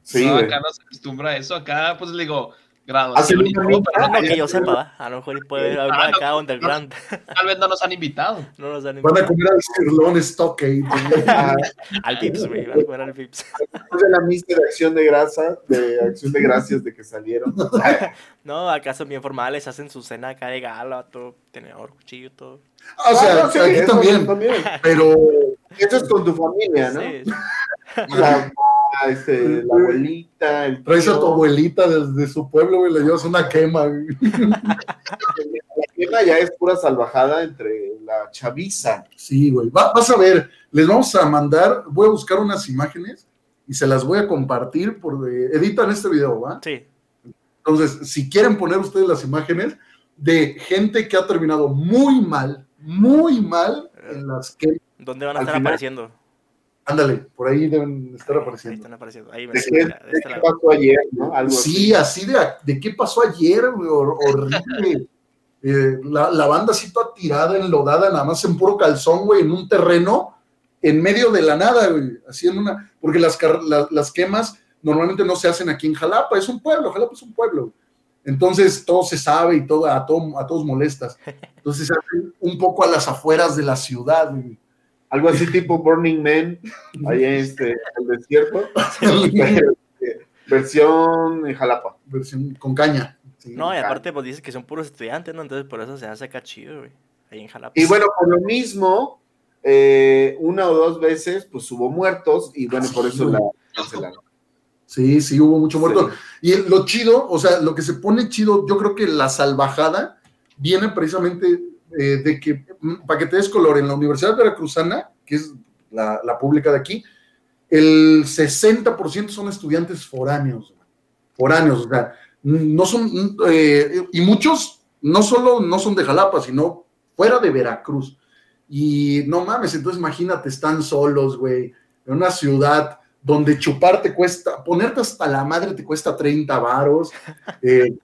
Sí, no, acá no se acostumbra a eso. Acá, pues le digo, grado. Pero. No que yo sepa, ¿va? a lo mejor y puede haber Ah, no. acá underground. Tal vez no nos han invitado. No nos dan Van a comer al Stockade. Ah, al Pips, güey. Van a comer al Pips. después de la misa de acción de grasa, de acción de gracias de que salieron. No, acá son bien formales, hacen su cena acá de gala, todo, tenedor, cuchillo, todo. O sea, Ah, no, sí, aquí eso también. Pero Eso es con tu familia, ¿no? Sí, este, la abuelita, el traes a tu abuelita desde su pueblo, güey, le llevas una quema. güey. La quema ya es pura salvajada entre la chaviza. Sí, güey. Va- vas a ver, les vamos a mandar, voy a buscar unas imágenes y se las voy a compartir por eh, editan este video, ¿va? sí. Entonces, si quieren poner ustedes las imágenes de gente que ha terminado muy mal, muy mal en las que, ¿Dónde van a estar final- apareciendo? Ándale, por ahí deben estar Ahí apareciendo. están apareciendo. Ahí, ¿De ven, qué, mira, de de este qué pasó ayer, no? Algo Sí, así de, de qué pasó ayer, horrible. Eh, la, la banda así toda tirada, enlodada, nada más en puro calzón, güey, en un terreno, en medio de la nada, güey, así en una, porque las, la- las quemas, normalmente no se hacen aquí en Jalapa, es un pueblo, Jalapa es un pueblo. Entonces todo se sabe y todo, a, todo, a todos molestas. Entonces se hacen un poco a las afueras de la ciudad. güey. Algo así tipo Burning Man, ahí en este, el desierto. Pero, versión en Jalapa. Versión con caña. sí. No, y aparte, pues dices que son puros estudiantes, ¿no? Entonces por eso se hace acá chido, güey. Ahí en Jalapa. Y bueno, por lo mismo, eh, una o dos veces, pues hubo muertos y bueno, por eso la cancelaron. Sí, sí, hubo mucho muerto. Sí. Y lo chido, o sea, lo que se pone chido, yo creo que la salvajada viene precisamente eh, de que, mm, para que te des color, en la Universidad Veracruzana, que es la, la pública de aquí, el 60% son estudiantes foráneos, foráneos, o sea, no son, mm, eh, y muchos no solo no son de Jalapa, sino fuera de Veracruz. Y no mames, entonces imagínate, están solos, güey, en una ciudad donde chupar te cuesta, ponerte hasta la madre te cuesta 30 varos. eh,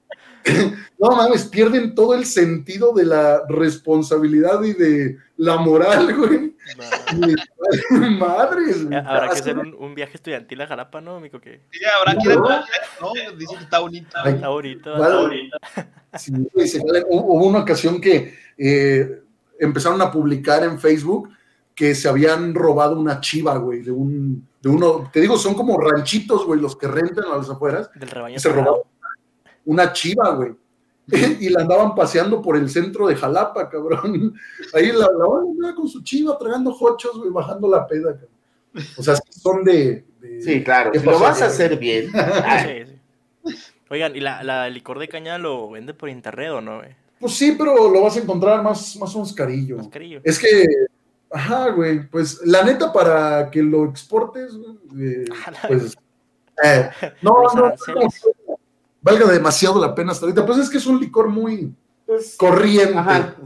no mames, pierden todo el sentido de la responsabilidad y de la moral, güey. Madres, güey. Habrá que hacer un, un viaje estudiantil a Jalapa, ¿no, amigo? Que Sí, habrá que ir a No, dice que está bonito. Ay, está bonito. Vale. está bonito. Sí, güey, se hubo una ocasión que eh, empezaron a publicar en Facebook que se habían robado una chiva, güey, de un, de uno, te digo, son como ranchitos, güey, los que rentan a las afueras, Del rebaño se robaron una chiva, güey. Y la andaban paseando por el centro de Jalapa, cabrón. Ahí la, la con su chiva tragando hochos, güey, bajando la peda, cabrón. O sea, sí son de. de- Sí, claro. ¿Qué Si lo vas a hacer bien. ay, Sí, sí. Oigan, ¿y la, la licor de caña lo vende por internet o no, güey? Pues sí, pero lo vas a encontrar más, más o menos carillo. Más carillo. Es que, ajá, güey, pues la neta para que lo exportes, eh, pues, eh, no, Los no, no, aranceles. Valga demasiado la pena hasta ahorita, pues es que es un licor muy pues, corriente. ajá.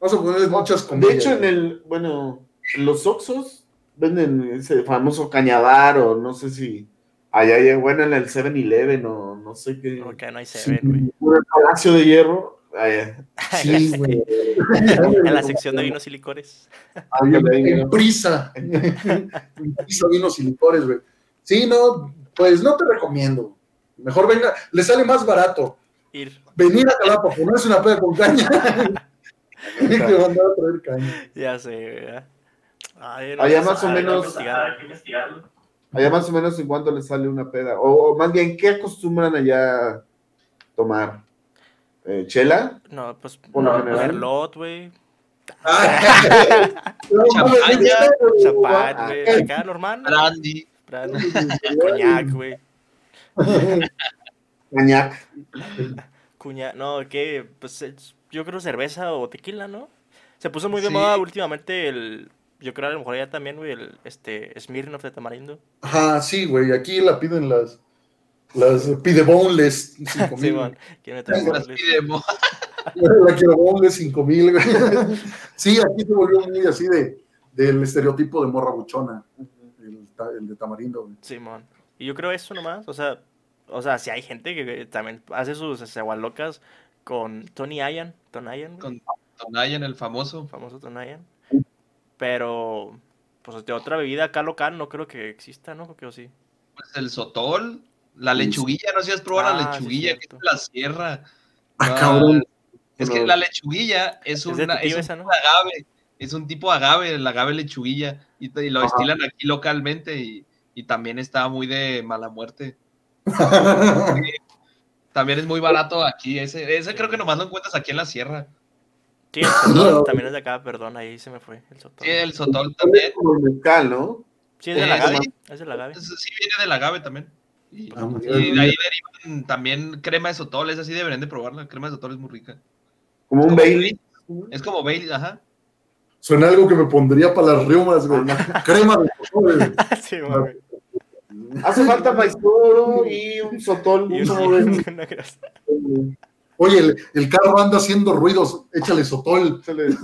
Vamos a poner muchas De comillas. hecho, en el, bueno, en los Oxos venden ese famoso cañadar o no sé si allá, bueno, en el 7-Eleven o no sé qué. No, que no hay Sí, Seven, güey. Un palacio de hierro. allá. sí, güey. En la sección de vinos y licores. En prisa. en prisa vinos y licores, güey. Sí, no, pues no te recomiendo. Mejor venga, le sale más barato Ir. venir a Jalapa, ponerse una peda con caña. que mandar a traer caña. Ya sé, güey. Ay, no, Allá más o que menos-. Allá más o menos en cuánto le sale una peda. O, o más bien, ¿qué acostumbran allá tomar? Eh, ¿Chela? No, pues, Por no, general. Merlot, güey. Champaña, Champán, Ah, güey. Acá, normal. ¿no? Brandy. Brandy, Coñac, güey. Cañac. Cuña, no, ¿qué? Pues es- yo creo cerveza o tequila, ¿no? Se puso muy de Sí. moda últimamente el. Yo creo a lo mejor ya también, güey, el este Smirnoff de tamarindo. Ajá, sí, güey. Aquí la piden las, las pide boneless 5 Sí, mil. man. La quiero boneless 5 mil, güey. Sí, aquí se volvió muy así de del estereotipo de morra buchona. El, el de tamarindo, güey. Simón. Y yo creo eso nomás. O sea, o sea, si hay gente que también hace sus locas con Tony Ian, güey, Con Tonayan, el famoso. famoso Tony Ian. Pero, pues de otra bebida acá local no creo que exista, ¿no? Creo que sí. Pues el sotol. La lechuguilla, no sé si has probado Ah, la sí, lechuguilla que es de la sierra. Ah, Ah, cabrón. Es que la lechuguilla es, una, es un agave. Es un tipo de agave, el agave lechuguilla. Y, lo Ajá. destilan aquí localmente y, y también está muy de mala muerte. También es muy barato aquí. Ese, ese creo que nomás lo encuentras aquí en la sierra. Sí, el Sotol también es de acá, perdón, ahí se me fue el Sotol. Sí, el sotol también. Como el mezcal, ¿no? Sí, es de Eh, la agave. sí. Es de la agave. Ese Sí, viene del agave también. Y, Ah, y de ahí derivan también crema de sotol. Es así, deberían de probarla. Crema de sotol es muy rica. Como un Bailey. Es como Bailey, ajá. Suena algo que me pondría para las reumas, güey. Crema de sotol, sí, güey. Hace falta maizoro y un sotol. Y un un- sotol. una grasa. Oye, el, el carro anda haciendo ruidos, échale sotol. Échale.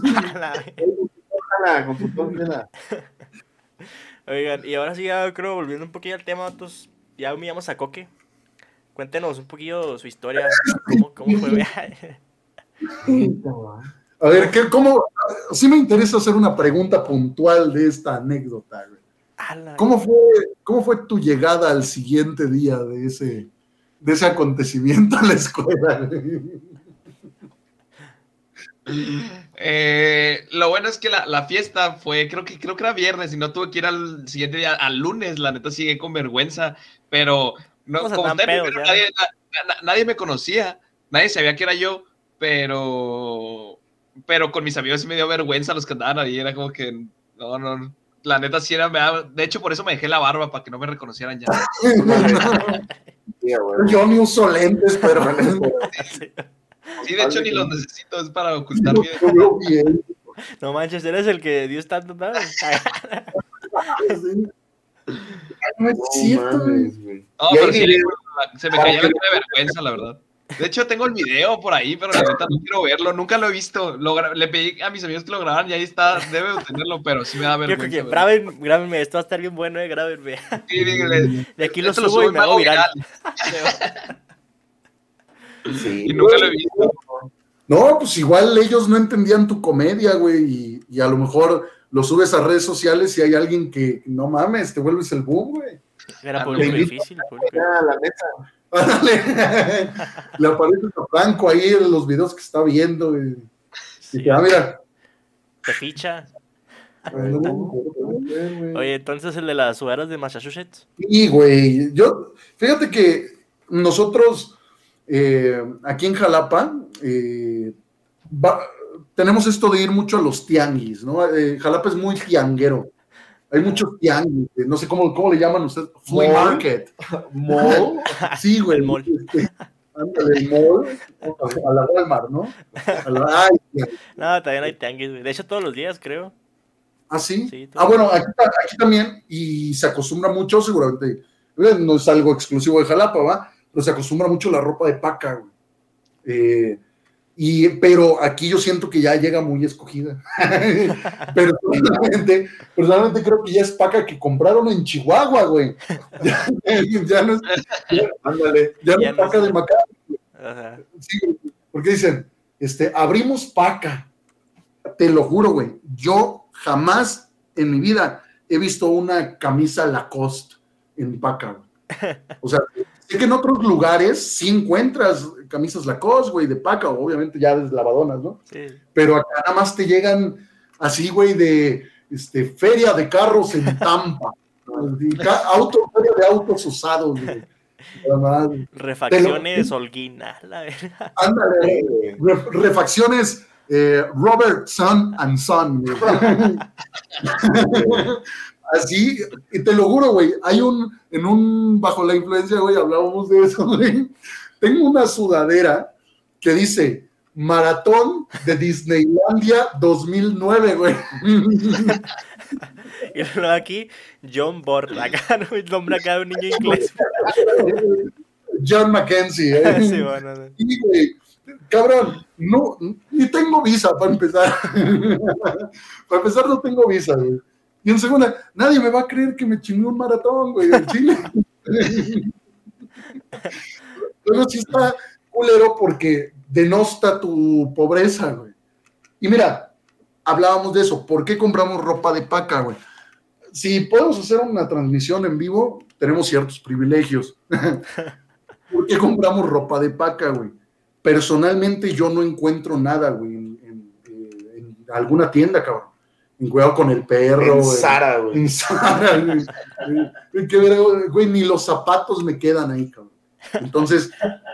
Oigan, y ahora sí, ya creo, volviendo un poquillo al tema, vatos, ya humillamos a Coque. Cuéntenos un poquillo su historia, cómo, cómo fue. A ver, ¿qué, ¿cómo? Sí me interesa hacer una pregunta puntual de esta anécdota, güey. ¿Cómo fue, ¿Cómo fue tu llegada al siguiente día de ese, de ese acontecimiento en la escuela? Eh, lo bueno es que la, la fiesta fue, creo que, creo que era viernes y no tuve que ir al siguiente día, al lunes, la neta sigue con vergüenza, pero no, a como na- nadie me conocía, nadie sabía que era yo, pero, pero con mis amigos sí me dio vergüenza los que andaban ahí, era como que, no, no, la neta sí era, me daba- de hecho por eso me dejé la barba, para que no me reconocieran ya. Yo ni uso lentes, pero sí. Sí, de hecho ni los necesito, es para ocultar bien. No manches, eres el que dio tanto, ¿no? No es cierto, güey. No, pero sí, se me caía la vergüenza, la verdad. De hecho, tengo el video por ahí, pero la neta no quiero verlo. Nunca lo he visto. Lo le pedí a mis amigos que lo grabaran y ahí está. Debe de tenerlo, pero sí me da Yo creo vergüenza. que graben, grábenme, esto va a estar bien bueno, eh, grábenme. Sí, dígale, De aquí lo subo y me hago viral. Sí, Y nunca lo he visto. No, pues igual ellos no entendían tu comedia, güey, y, y a lo mejor lo subes a redes sociales y hay alguien que, no mames, te vuelves el boom, güey. Era público difícil. público. Ya, la neta. Le aparece a Franco ahí en los videos que está viendo. Y, Sí, ah, mira. Te ficha. Bueno. Oye, entonces el de las sudaderas de Massachusetts. Sí, güey. Yo, fíjate que nosotros eh, aquí en Jalapa eh, va- tenemos esto de ir mucho a los tianguis, ¿no? Eh, Jalapa es muy tianguero. Hay muchos tianguis, eh, no sé cómo, cómo le llaman ustedes. Flea Mall. market. Mall. Sí, güey. El mall. Este, ándale, el mall. A la Walmart, ¿no? A la- ay, No, también hay tianguis, güey. De hecho, todos los días, creo. ¿Ah, sí? Ah, bueno, aquí, aquí también, y se acostumbra mucho, seguramente, eh, no es algo exclusivo de Jalapa, ¿va? Pero se acostumbra mucho la ropa de paca, güey. Eh, y, pero aquí yo siento que ya llega muy escogida. personalmente, personalmente creo que ya es paca que compraron en Chihuahua, güey. Ya, ya no es, ya, ándale, ya no es no paca de Maca. Ajá. Sí, güey, porque dicen, este, abrimos paca. Te lo juro, güey. Yo jamás en mi vida he visto una camisa Lacoste en paca, güey. O sea, sé que en otros lugares sí encuentras camisas Lacoste, güey, de paca, obviamente ya deslavadonas, ¿no? Sí. Pero acá nada más te llegan así, güey, de este, feria de carros en Tampa. Auto, feria de autos usados, güey. Nada más. Refacciones Holguina, la verdad. Ándale, güey. Re- refacciones eh, Robert Son and Son. güey. Así, y te lo juro, güey. Hay un, en un, bajo la influencia, güey, hablábamos de eso, güey. Tengo una sudadera que dice Maratón de Disneylandia 2009, güey. Y luego aquí, John Bort. Acá no el nombre acá de un niño inglés. John Mackenzie, ¿eh? Sí, bueno, no. Sí, güey. Cabrón, no, ni tengo visa para empezar. para empezar, no tengo visa, güey. Y en segunda, nadie me va a creer que me chingué un maratón, güey, en Chile. Luego sí está culero porque denosta tu pobreza, güey. Y mira, hablábamos de eso. ¿Por qué compramos ropa de paca, güey? Si podemos hacer una transmisión en vivo, tenemos ciertos privilegios. ¿Por qué compramos ropa de paca, güey? Personalmente yo no encuentro nada, güey, en, en- eh, en alguna tienda, cabrón. En cuidado con el perro. En. Sara, güey. En Zara, güey. Güey, ni los zapatos me quedan ahí, cabrón. Entonces,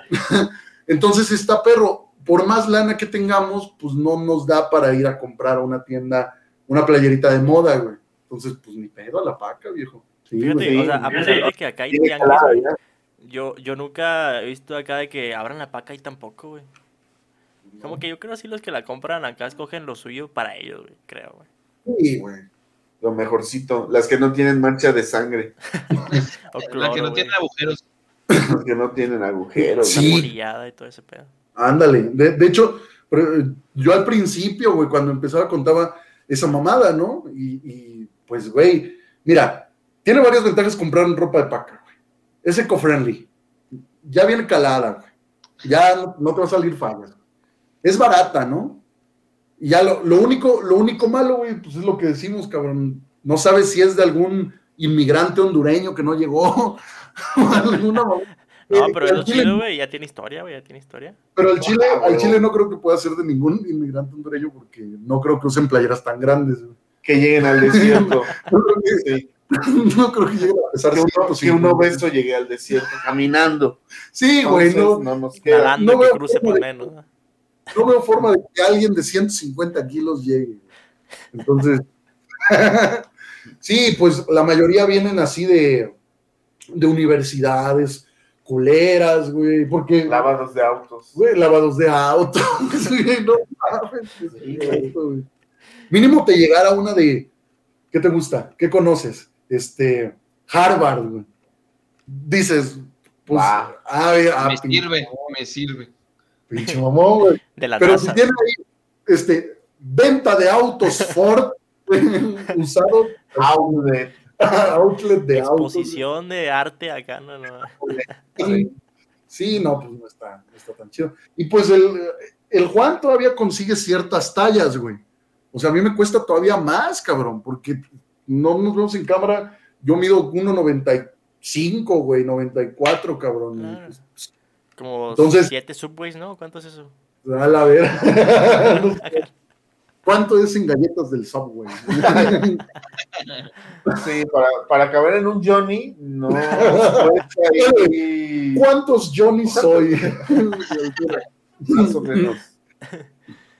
entonces está perro. Por más lana que tengamos, pues no nos da para ir a comprar a una tienda una playerita de moda, güey. Entonces, pues ni pedo a la paca, viejo. Sí, Fíjate, güey. o sea, a pesar de que acá hay tianguis, yo, yo nunca he visto acá de que abran la paca y tampoco, güey. Como que yo creo así los que la compran acá escogen lo suyo para ellos, güey, creo, güey. Sí, güey. Lo mejorcito. Las que no tienen mancha de sangre. O La cloro, que no güey, tiene agujeros. Que no tienen agujeros. Sí. polillada y todo ese pedo. Ándale. De, de hecho, pero, eh, yo al principio, güey, cuando empezaba contaba esa mamada, ¿no? Y, y, pues, güey, mira, tiene varias ventajas comprar ropa de paca, güey. Es eco-friendly. Ya viene calada, güey. Ya no, no te va a salir fallas. Es barata, ¿no? Y ya lo, lo único, lo único malo, güey, pues es lo que decimos, cabrón. No sabes si es de algún inmigrante hondureño que no llegó. Alguna mamá- No, Eh, pero lo Chile- güey. Ya tiene historia, güey. Ya tiene historia. Pero al Chile, al. Chile no creo que pueda ser de ningún inmigrante hondureño porque no creo que usen playeras tan grandes. güey. Que lleguen al desierto. No creo que, Sí. no creo que lleguen a pesar Que, uno, 150. que un obeso llegue al desierto caminando. Sí, güey, no, no nos queda. Nadando no que cruce por de- menos. ¿no? no veo forma de que alguien de 150 kilos llegue. Entonces, sí, pues la mayoría vienen así de, de universidades culeras, güey, porque Lavados de autos. Güey, lavados de autos. güey, no mames, Sí, güey. Mínimo te llegara una de. ¿Qué te gusta? ¿Qué conoces? Este. Harvard, güey. Dices, pues. Va. A ver, a Me pinche sirve, me sirve. Pinche mamón, güey. De la Pero si tiene ahí, este. Venta de autos Ford usado. Outlet. Outlet de autos. Exposición de arte acá, no, no. Sí. Sí, no, pues no está, no está tan chido. Y pues el, el Juan todavía consigue ciertas tallas, güey. O sea, a mí me cuesta todavía más, cabrón, porque no nos vemos en cámara. Yo mido 1.95, güey, 94, cabrón. Claro. Pues, Como Entonces- siete subways, ¿no? ¿Cuánto es eso? a la ver. ¿Cuánto es en galletas del Subway? Sí, para, para caber en un Johnny, no. ahí ¿Cuántos Johnny soy? más o menos.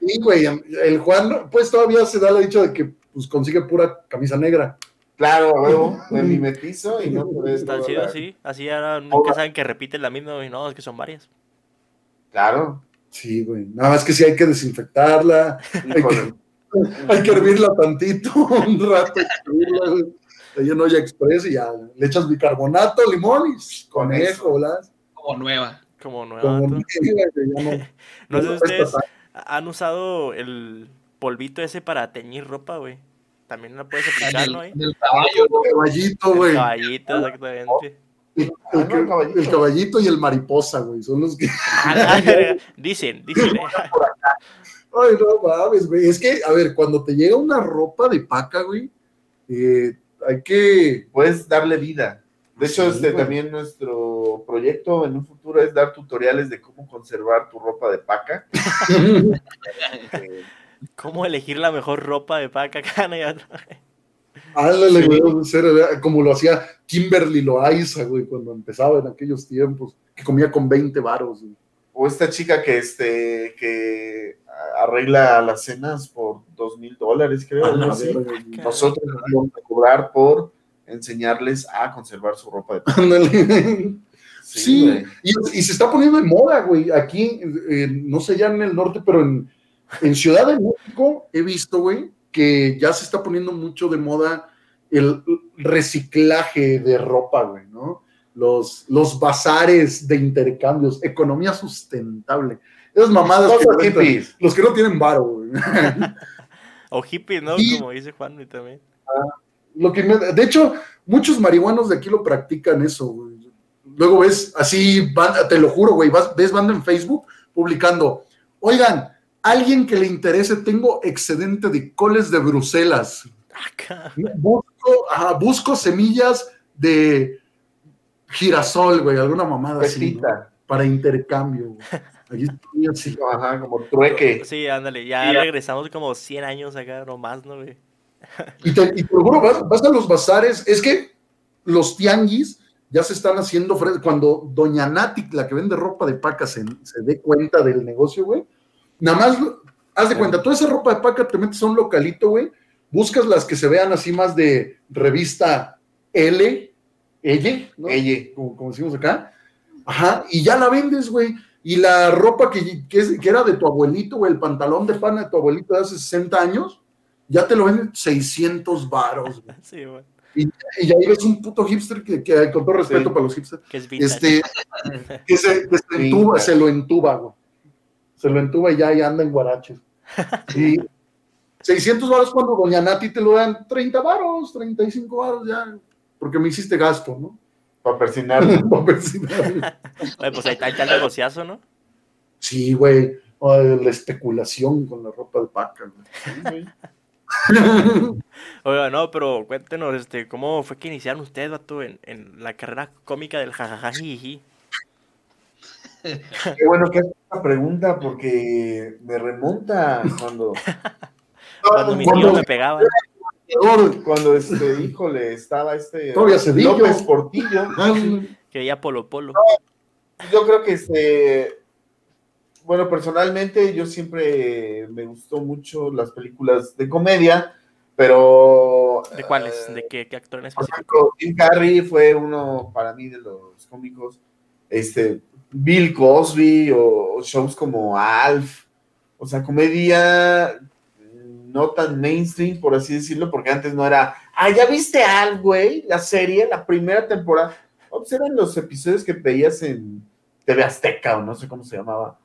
Y, güey, el Juan, pues todavía se da la dicha de que pues, consigue pura camisa negra. Claro, huevo, me mimetizo y no. Está toda chido, sí. Así ahora nunca saben que repiten la misma y no, es que son varias. Claro. Sí, güey. Nada más que sí hay que desinfectarla, hay que, hay que hervirla tantito, un rato, hervirla, güey. En olla express y ya le echas bicarbonato, limón y conejo, eso. ¿verdad? Como nueva. Como nueva. Como ¿no? ya no- No sé si no ustedes han usado el polvito ese para teñir ropa, güey. También la puedes aplicar, ¿no? Ahí? del caballo. tanto. Caballito, El güey. caballito, exactamente. El, caballito. el caballito y el mariposa, güey. Son los que. Ah, dicen, dicen. eh. Ay, no mames, güey. Es que, a ver, cuando te llega una ropa de paca, güey, eh, hay que. Puedes darle vida. De hecho, Sí, este güey. también nuestro proyecto en un futuro es dar tutoriales de cómo conservar tu ropa de paca. ¿Cómo elegir la mejor ropa de paca acá? ¿No? Ándale, güey, serio, como lo hacía Kimberly Loaiza, güey, cuando empezaba en aquellos tiempos, que comía con 20 varos, güey. O esta chica que este que arregla las cenas por dos mil dólares, creo. A algo la así. verga, güey. Nosotros nos vamos a cobrar por enseñarles a conservar su ropa de. Sí, y, y se está poniendo de moda, güey. Aquí, eh, no sé ya en el norte, pero en, en Ciudad de México he visto, güey, que ya se está poniendo mucho de moda el reciclaje de ropa, güey, ¿no? Los, los bazares de intercambios, economía sustentable. Esas mamadas que hippies. los que no tienen varo, güey. O hippie, ¿no? Como dice Juan también. Lo que me- de hecho, muchos marihuanos de aquí lo practican eso, güey. Luego ves así, te lo juro, güey, vas- ves banda en Facebook publicando, oigan, alguien que le interese, tengo excedente de coles de Bruselas. Acá. Busco, ajá, busco semillas de girasol, güey, alguna mamada así, para intercambio. güey. Allí estoy así. Ajá, como trueque. Sí, ándale, ya Sí, ya. regresamos como 100 años acá, no más, ¿no, güey? Y te, y te lo juro, vas, vas a los bazares, es que los tianguis ya se están haciendo fre- Cuando Doña Nati, la que vende ropa de paca, se, se dé cuenta del negocio, güey, nada más, haz de cuenta, toda esa ropa de paca te metes a un localito, güey, buscas las que se vean así más de revista L, L, ¿no? Ella. como, como decimos acá, ajá, y ya la vendes, güey. Y la ropa que, que, es- que era de tu abuelito, güey, el pantalón de pana de tu abuelito de hace 60 años, ya te lo venden 600 varos, güey. Sí, güey. Y ya ves un puto hipster que, que, con todo respeto Sí. para los hipsters, Que es este, que se, que se entuba, se lo entuba, güey. Se lo entuba y ya, ya anda en guaraches. Y 600 varos cuando Doña Nati te lo dan 30 varos, 35 varos ya, porque me hiciste gasto, ¿no? Para persinar. Para persinar. Oye, pues ahí está, ahí está el negociazo, ¿no? Sí, güey. O la especulación con la ropa de paca, güey. Oiga, no, pero cuéntenos, este, ¿cómo fue que iniciaron ustedes, vato, en, en la carrera cómica del jajajajiji? Qué bueno que haces esta pregunta porque me remonta cuando. Cuando mi cuando- tío me pegaba. Cuando este, híjole, estaba este Todavía. López Portillo. Que veía Polo Polo. Yo creo que este. Bueno, personalmente yo siempre me gustó mucho las películas de comedia, pero. ¿De cuáles? eh, ¿De qué, qué actor en Por específico? ejemplo, Jim Carrey fue uno para mí de los cómicos. Este, Bill Cosby o, shows como Alf. O sea, comedia no tan mainstream, por así decirlo, porque antes no era, ah, ¿ya viste Alf, güey? La serie, la primera temporada. Observen los episodios que veías en TV Azteca o no sé cómo se llamaba.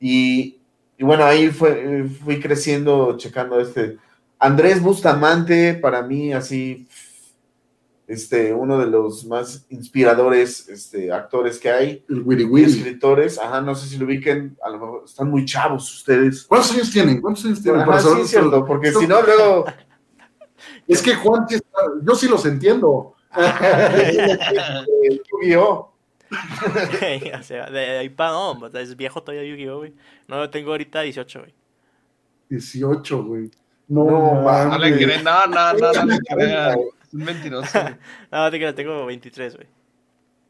Y, y bueno, ahí fue, fui creciendo, checando este. Andrés Bustamante, para mí, así, este, uno de los más inspiradores este, actores que hay, El Wiri y Wiri. escritores. Ajá, no sé si lo ubiquen, a lo mejor están muy chavos ustedes. ¿Cuántos años tienen? ¿Cuántos años tienen? Ajá, sí, saber es cierto, porque si no, luego. Es que Juan, yo sí los entiendo. Yu-Gi-Oh! o sea, de ahí para no, es viejo todavía Yu-Gi-Oh, güey. No, yo tengo ahorita 18, güey. 18, güey. No, No, mames. No le creen, no, no, no, no le. Es un mentiroso. No, te creas, tengo 23, güey.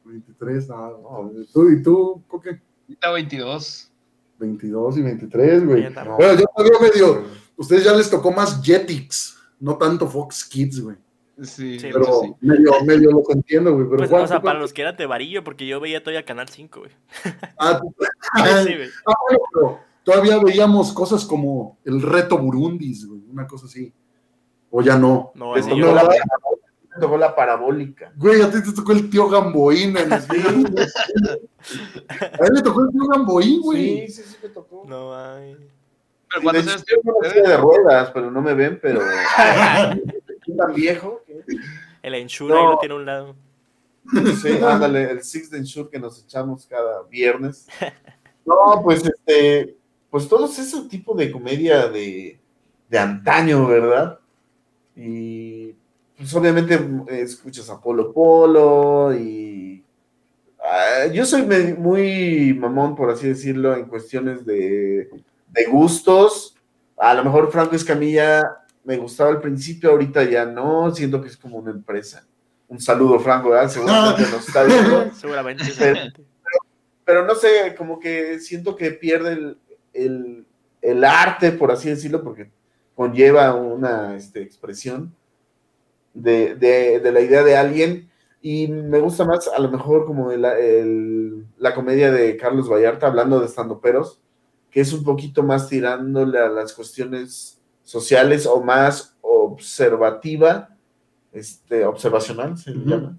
23, no. ¿Tú y tú, Coque? Ahorita 22. 22 y 23, güey. Ya está. No. Bueno, yo todavía medio. Ustedes ya les tocó más Jetix, no tanto Fox Kids, güey. Sí, Pero sí. medio, medio los entiendo, güey. Pero Pues, o sea, ¿tú para los que eran de varillo, porque yo veía todavía Canal 5, güey. Ah, tú- Sí, güey. Ah, bueno, pero todavía veíamos cosas como el reto Burundis, güey, una cosa así. O ya no. No, Les tocó la, me tocó la parabólica. Güey, a ti te tocó el tío Gamboín. en el- A él le tocó el tío Gamboín, güey. Sí, sí, sí, me tocó. No, ay. Pero cuando sé de ruedas, pero no me ven, pero. Tan viejo. El Ensure No. ahí lo tiene a un lado. Sí, ándale, el Six de Ensure que nos echamos cada viernes. No, pues este, pues todos ese tipo de comedia de, de antaño, ¿verdad? Y pues obviamente eh, escuchas a Polo Polo y ah, yo soy muy mamón, por así decirlo, en cuestiones de, de gustos. A lo mejor Franco Escamilla me gustaba al principio, ahorita ya no, siento que es como una empresa. Un saludo, Franco, ¿verdad? Seguramente nos está viendo Seguramente. Pero- pero no sé, como que siento que pierde el, el- el arte, por así decirlo, porque conlleva una este, expresión de, de- de la idea de alguien. Y me gusta más, a lo mejor, como el- el- la comedia de Carlos Vallarta, hablando de estandoperos, que es un poquito más tirándole a las cuestiones sociales o más observativa, este, observacional, se le Ujú. llama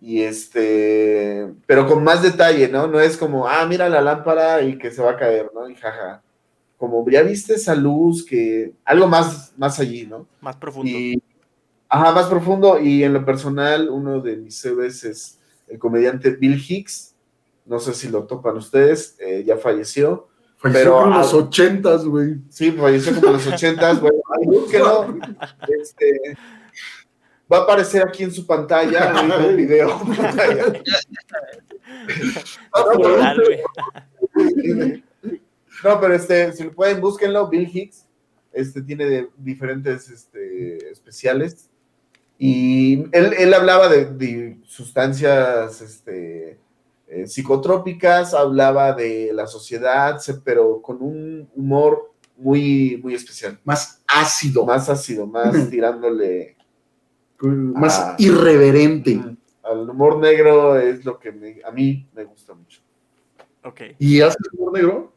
y este, pero con más detalle, ¿no? No es como, ah, mira la lámpara y que se va a caer, ¿no? Y jaja. Como, ya viste esa luz que, algo más, más allí, ¿no? Más profundo. Y, ajá, más profundo. Y en lo personal, uno de mis héroes es el comediante Bill Hicks. No sé si lo topan ustedes, eh, ya falleció. Falleció Pero, en los ah, ochentas, güey. Sí, falleció como en los ochentas, bueno, ay, búsquenlo. Este, va a aparecer aquí en su pantalla, ahorita el video. Güey. No, pero este, si lo pueden, búsquenlo, Bill Hicks. Este tiene de- diferentes este, especiales. Y él, él hablaba de, de sustancias este, eh, psicotrópicas, hablaba de la sociedad, pero con un humor muy, muy especial. Más ácido, más, Más ácido, más tirándole Ah. irreverente. al humor negro, es lo que me- a mí me gusta mucho. Ok. ¿Y haces humor negro?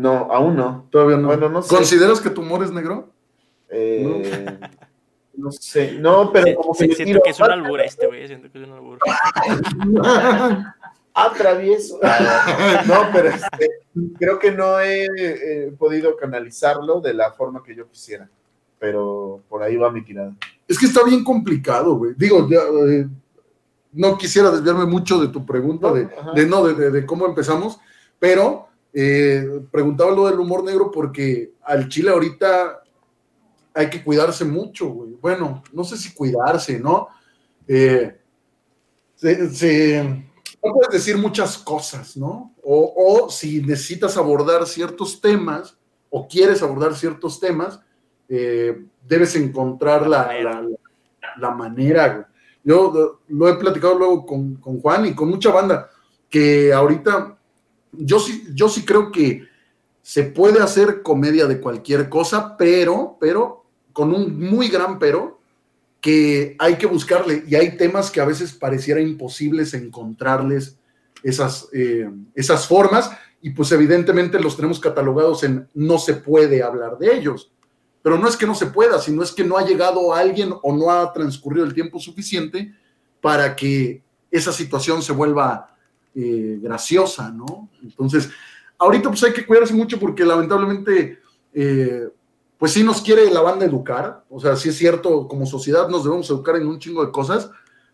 No, aún no. Todavía no. Bueno, no sé. ¿Consideras que tu humor es negro? Eh, no sé, no, pero Sí, como que sí, le siento tiro que es un albur este, güey. Siento que es un albur. atravieso. No, pero este, creo que no he eh, podido canalizarlo de la forma que yo quisiera. Pero por ahí va mi tirada. Es que está bien complicado, güey. Digo, ya, eh, no quisiera desviarme mucho de tu pregunta, No, de, de no, de, de- de cómo empezamos, pero eh, preguntaba lo del humor negro porque al Chile ahorita hay que cuidarse mucho, güey. Bueno, no sé si cuidarse, ¿no? Eh, se, se- no puedes decir muchas cosas, ¿no? O, o si necesitas abordar ciertos temas o quieres abordar ciertos temas, eh, debes encontrar la, la- la manera, güey. Yo lo he platicado luego con, con Juan y con mucha banda, que ahorita yo sí, yo sí creo que se puede hacer comedia de cualquier cosa, pero, pero, con un muy gran pero, que hay que buscarle y hay temas que a veces pareciera imposibles encontrarles esas, eh, esas formas y pues evidentemente los tenemos catalogados en no se puede hablar de ellos. Pero no es que no se pueda, sino es que no ha llegado alguien o no ha transcurrido el tiempo suficiente para que esa situación se vuelva eh, graciosa, ¿no? Entonces, ahorita pues hay que cuidarse mucho porque lamentablemente, eh, pues sí nos quiere la banda educar, o sea, sí es cierto, como sociedad nos debemos educar en un chingo de cosas,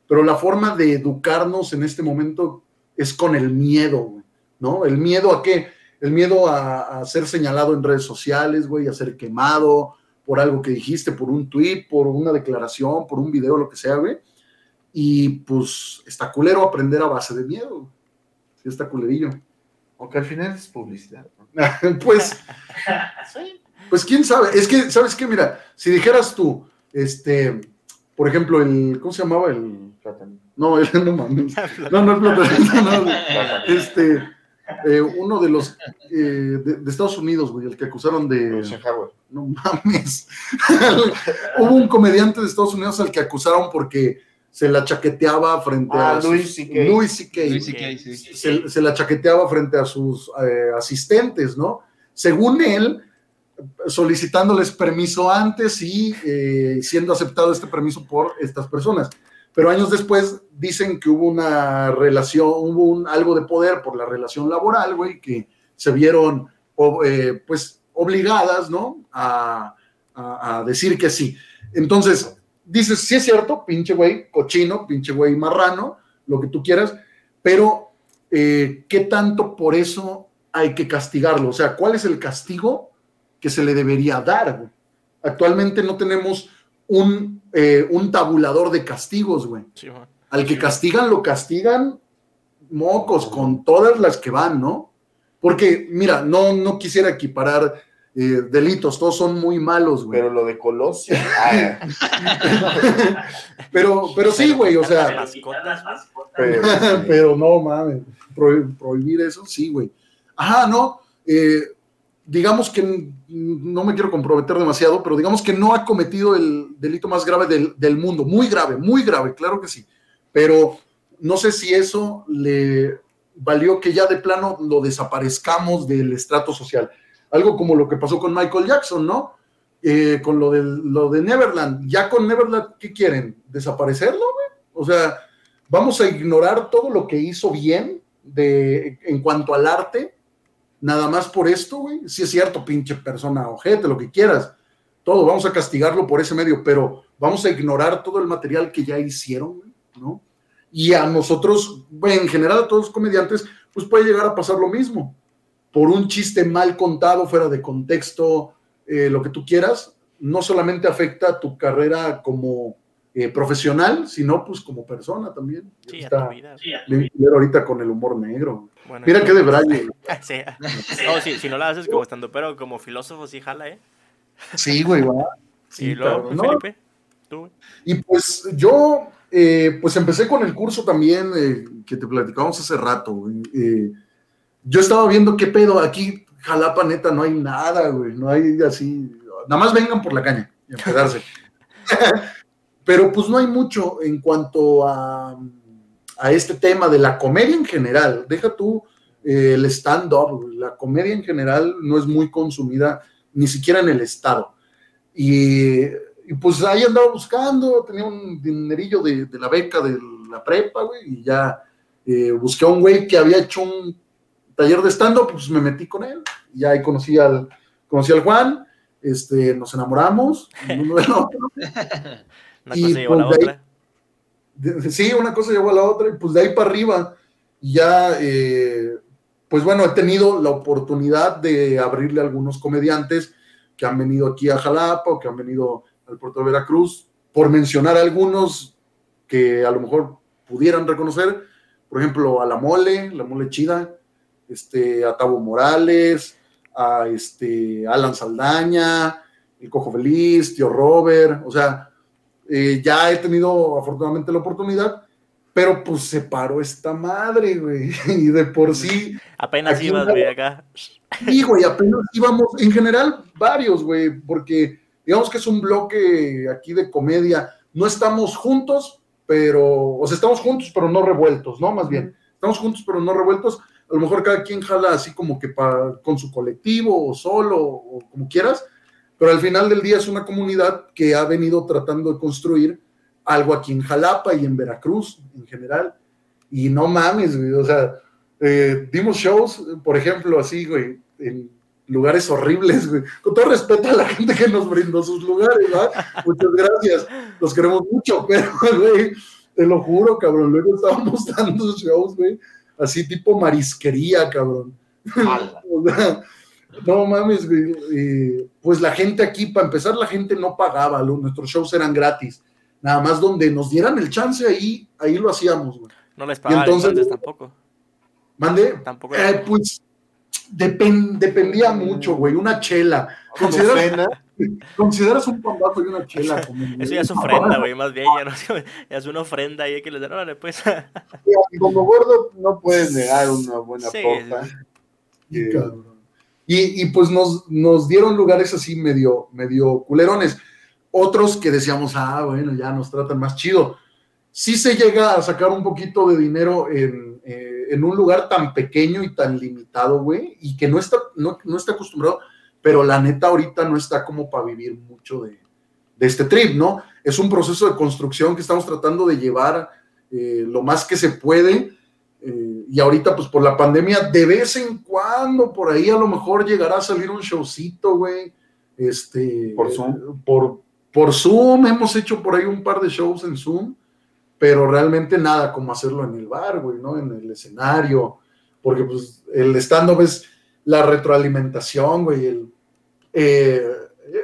pero la forma de educarnos en este momento es con el miedo, ¿no? El miedo a qué? El miedo a, a ser señalado en redes sociales, güey, a ser quemado por algo que dijiste, por un tweet, por una declaración, por un video, lo que sea, güey. Y pues está culero aprender a base de miedo. Está culerillo. Aunque al final es publicidad. ¿no? pues, pues quién sabe. Es que, ¿sabes qué? Mira, si dijeras tú, este, por ejemplo, el, ¿cómo se llamaba? El, Plátano. no, el, no mames. No, no, el platanito, no, este, eh, uno de los eh, de, de Estados Unidos, güey, el que acusaron de, no mames. Hubo un comediante de Estados Unidos al que acusaron porque se la chaqueteaba frente Ah, a. Luis C.K., sí. se, se la chaqueteaba frente a sus eh, asistentes, ¿no? Según él, solicitándoles permiso antes y eh, siendo aceptado este permiso por estas personas. Pero años después dicen que hubo una relación, hubo un, algo de poder por la relación laboral, güey, que se vieron o, eh, pues obligadas, ¿no? A, a- a decir que sí. Entonces, dices, sí es cierto, pinche güey, cochino, pinche güey marrano, lo que tú quieras, pero eh, ¿qué tanto por eso hay que castigarlo? O sea, ¿cuál es el castigo que se le debería dar? güey? Actualmente no tenemos un, eh, un tabulador de castigos, güey. Sí. Al que castigan, lo castigan mocos con todas las que van, ¿no? Porque, mira, no, no quisiera equiparar eh, delitos, todos son muy malos, güey. Pero lo de Colosio. ah, Pero, pero sí, güey, o sea, mascotas, güey. pero, pero no mames, prohib- prohibir eso, sí, güey. Ajá, no, eh, digamos que no me quiero comprometer demasiado, pero digamos que no ha cometido el delito más grave del, del mundo, muy grave, muy grave, claro que sí, pero no sé si eso le valió que ya de plano lo desaparezcamos del estrato social. Algo como lo que pasó con Michael Jackson, ¿no? Eh, con lo, del, lo de Neverland. Ya con Neverland, ¿qué quieren? ¿Desaparecerlo, güey? O sea, vamos a ignorar todo lo que hizo bien de, en cuanto al arte, nada más por esto, güey. Sí es cierto, pinche persona ojete, lo que quieras. Todo, vamos a castigarlo por ese medio, pero vamos a ignorar todo el material que ya hicieron, ¿no? Y a nosotros, en general a todos los comediantes, pues puede llegar a pasar lo mismo. Por un chiste mal contado, fuera de contexto, eh, lo que tú quieras, no solamente afecta tu carrera como eh, profesional, sino pues como persona también. Sí, a Está tu vida. ahorita con el humor negro. Bueno, Mira qué de braille. Sí. No, sí, si no la haces como estando, pero como filósofo sí jala, ¿eh? Sí, güey, va. y Sí, luego, cabrón, ¿no? Felipe, tú. Y pues yo, eh, pues empecé con el curso también eh, que te platicábamos hace rato. güey. Yo estaba viendo qué pedo aquí, Jalapa, neta, no hay nada, güey. No hay así. Nada más vengan por la caña y a quedarse. Pero pues no hay mucho en cuanto a, a este tema de la comedia en general. Deja tú eh, el stand-up. La comedia en general no es muy consumida ni siquiera en el Estado. Y, y, pues ahí andaba buscando, tenía un dinerillo de, de la beca de la prepa, güey, y ya eh, busqué a un güey que había hecho un taller de stand-up, pues me metí con él. Y ahí conocí al, conocí al Juan, este, nos enamoramos, uno del otro. Una Y, cosa lleva a la pues, ahí- otra. De- Sí, una cosa llevó a la otra, y pues de ahí para arriba, ya, eh, pues bueno, he tenido la oportunidad de abrirle a algunos comediantes, que han venido aquí a Jalapa o que han venido al puerto de Veracruz, por mencionar algunos que a lo mejor pudieran reconocer, por ejemplo, a la mole, la mole chida, este, a Tavo Morales, a este, Alan Saldaña, el Cojo Feliz, Tío Robert, o sea, eh, ya he tenido afortunadamente la oportunidad, pero pues se paró esta madre, güey, y de por sí. Apenas ibas, güey, acá. Sí, güey, apenas íbamos, en general, varios, güey, porque digamos que es un bloque aquí de comedia. No estamos juntos, pero, o sea, estamos juntos, pero no revueltos, ¿no? Más bien, estamos juntos, pero no revueltos. A lo mejor cada quien jala así como que pa- con su colectivo o solo o como quieras, pero al final del día es una comunidad que ha venido tratando de construir algo aquí en Jalapa y en Veracruz en general. Y no mames, güey, o sea, eh, dimos shows, por ejemplo, así, güey, en lugares horribles, güey. Con todo respeto a la gente que nos brindó sus lugares, ¿verdad? Muchas gracias, los queremos mucho, pero, güey, te lo juro, cabrón, luego estábamos dando shows, güey, así tipo marisquería, cabrón. O sea, no mames, güey. eh, pues la gente aquí, para empezar, la gente no pagaba, lo- nuestros shows eran gratis. Nada más donde nos dieran el chance ahí, ahí lo hacíamos, güey. No les pagaban entonces- entonces tampoco. Mande, Tampoco. eh, pues depen- dependía mucho, güey. Una chela. ¿Consideras, Docena. Consideras un pambazo y una chela? como- Eso ya es ofrenda, güey, más bien. Ya, no, ya es una ofrenda ahí que les den, órale, pues. Como gordo no puedes negar una buena Sí, Sí, cabrón. Y, y, pues nos, nos dieron lugares así medio, medio culerones. Otros que decíamos, ah, bueno, ya nos tratan más chido. Sí se llega a sacar un poquito de dinero en, eh, en un lugar tan pequeño y tan limitado, güey, y que no está, no, no está acostumbrado, pero la neta ahorita no está como para vivir mucho de, de este trip, ¿no? Es un proceso de construcción que estamos tratando de llevar eh, lo más que se puede. eh, y ahorita, pues por la pandemia, de vez en cuando, por ahí a lo mejor llegará a salir un showcito, güey. Este, Por Zoom. por, por Zoom, hemos hecho por ahí un par de shows en Zoom, pero realmente nada como hacerlo en el bar, güey, ¿no? En el escenario, porque pues el stand-up es la retroalimentación, güey, el, eh,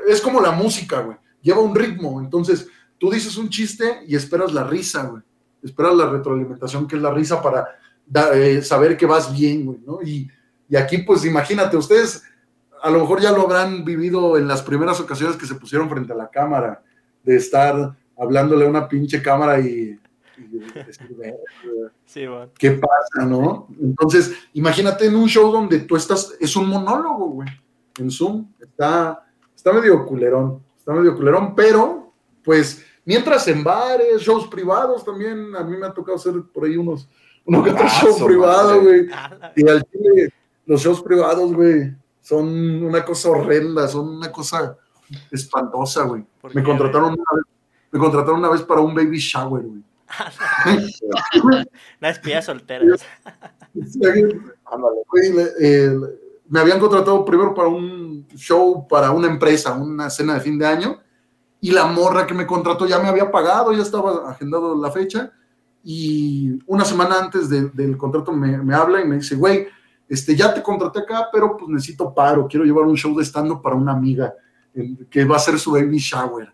es como la música, güey, lleva un ritmo, entonces tú dices un chiste y esperas la risa, güey, esperas la retroalimentación, que es la risa para da- eh, saber que vas bien, güey, ¿no? Y, y aquí, pues imagínate, ustedes a lo mejor ya lo habrán vivido en las primeras ocasiones que se pusieron frente a la cámara, de estar hablándole a una pinche cámara y, y decir, "Verga, sí, man. ¿qué pasa, no? Entonces, imagínate en un show donde tú estás, es un monólogo, güey, en Zoom, está, está medio culerón, está medio culerón, pero, pues, mientras en bares, shows privados también, a mí me ha tocado hacer por ahí unos, uno que otro show privado, güey, Ah, y al chile, los shows privados, güey, son una cosa horrenda, son una cosa espantosa, güey. ¿por Me contrataron una vez, me contrataron una vez para un baby shower, güey. Una despedida soltera. Ándale. Güey, eh, me habían contratado primero para un show para una empresa, una cena de fin de año, y la morra que me contrató ya me había pagado, ya estaba agendado la fecha, y una semana antes de- del contrato me, me habla y me dice, güey, este, ya te contraté acá, pero pues necesito paro, quiero llevar un show de stand para una amiga que va a ser su baby shower.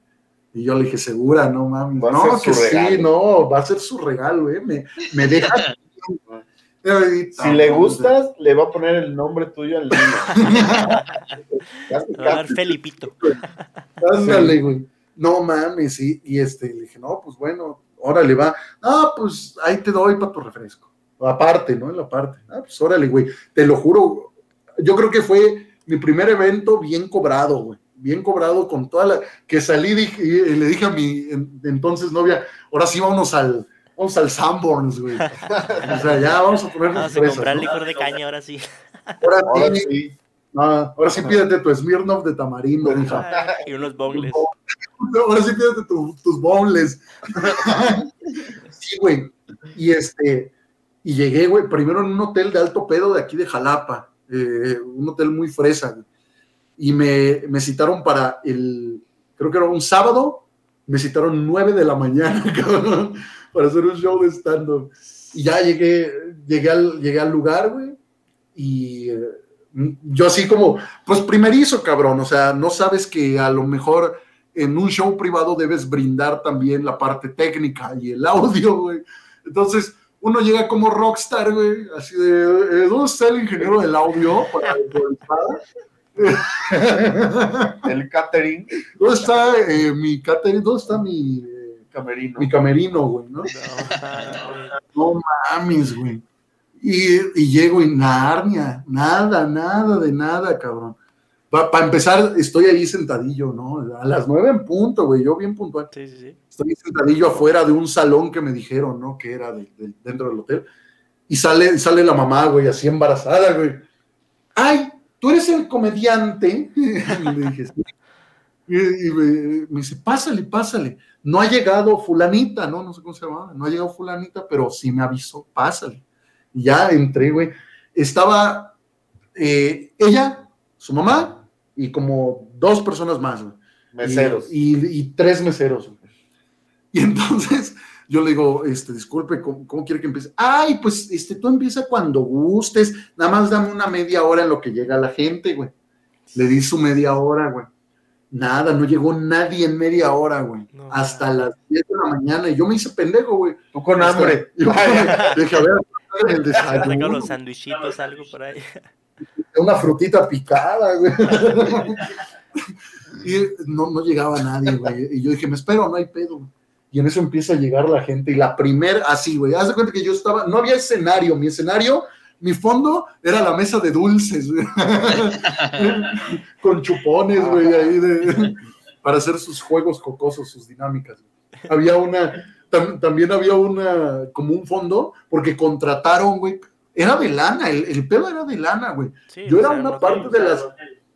Y yo le dije, segura, no a no, que sí, regalo. no, va a ser su regalo, eh. Me, me deja. Si le gustas, le va a poner el nombre tuyo al niño. Casi, va a dar casi. Felipito. Ándale, güey. No mames, sí. Y este, le dije, no, pues bueno, órale, va. Ah, pues ahí te doy para tu refresco. Aparte, ¿no? En la parte. Ah, pues órale, güey. Te lo juro. Yo creo que fue mi primer evento bien cobrado, güey. Bien cobrado con toda la. Que salí dije- y le dije a mi en- entonces novia, ahora sí vámonos al. Vamos al Sanborns, güey. O sea, ya vamos a poner Vamos a comprar licor de caña ahora sí. Ahora Ahora sí, sí. ah, ahora sí pídete tu Smirnoff de tamarindo, hija. Y unos bongles. Ahora sí pídete tu- tus boneless. sí, güey. Y este, y llegué, güey, primero en un hotel de alto pedo de aquí de Jalapa, eh, un hotel muy fresa, güey. Y me, me citaron para el, creo que era un sábado, me citaron nueve de la mañana, cabrón, para hacer un show de stand-up. Y ya llegué, llegué al, llegué al lugar, güey, y eh, Yo así como, pues primerizo, cabrón, o sea, no sabes que a lo mejor en un show privado debes brindar también la parte técnica y el audio, güey. Entonces, uno llega como rockstar, güey, así de, eh, ¿dónde está el ingeniero del audio para El catering. ¿Dónde está eh, mi catering? ¿Dónde está mi Camerino. mi camerino, güey, ¿no? No, No mames, güey. Y, y llego y Narnia, nada, nada de nada, cabrón. Para empezar, estoy ahí sentadillo, ¿no? A las nueve en punto, güey, yo bien puntual. Sí, sí, sí. Estoy sentadillo afuera de un salón que me dijeron, ¿no? Que era de- de- dentro del hotel. Y sale, sale la mamá, güey, así embarazada, güey. ¡Ay! ¿Tú eres el comediante? Y le dije, sí. Y, y me, me dice, pásale, pásale. No ha llegado fulanita, ¿no? No sé cómo se llamaba. No ha llegado fulanita, pero sí me avisó, pásale. Y ya entré, güey. Estaba eh, ella, su mamá y como dos personas más, güey. Meseros. Y, y- y tres meseros. güey. Y entonces yo le digo, este, disculpe, ¿cómo, cómo quiere que empiece? Ay, pues este, tú empieza cuando gustes, nada más dame una media hora en lo que llega la gente, güey. Le di su media hora, güey. Nada, no llegó nadie en media hora, güey. No. Hasta las 10 de la mañana. Y yo me hice pendejo, güey. Tú con Hasta- hambre. Yo dije, a ver, el desayuno, los sandwichitos, algo por ahí. una frutita picada, güey. Y no, no llegaba nadie, güey. Y yo dije, me espero, no hay pedo. güey. Y en eso empieza a llegar la gente. Y la primera, así, güey. Haz de cuenta que yo estaba, no había escenario. Mi escenario, mi fondo era la mesa de dulces, güey. Con chupones, güey, ahí de, para hacer sus juegos jocosos, sus dinámicas. Había una, tam- también había una, como un fondo, porque contrataron, güey. Era de lana, el, el pedo era de lana, güey. Sí, Yo o era sea, una no- parte de las.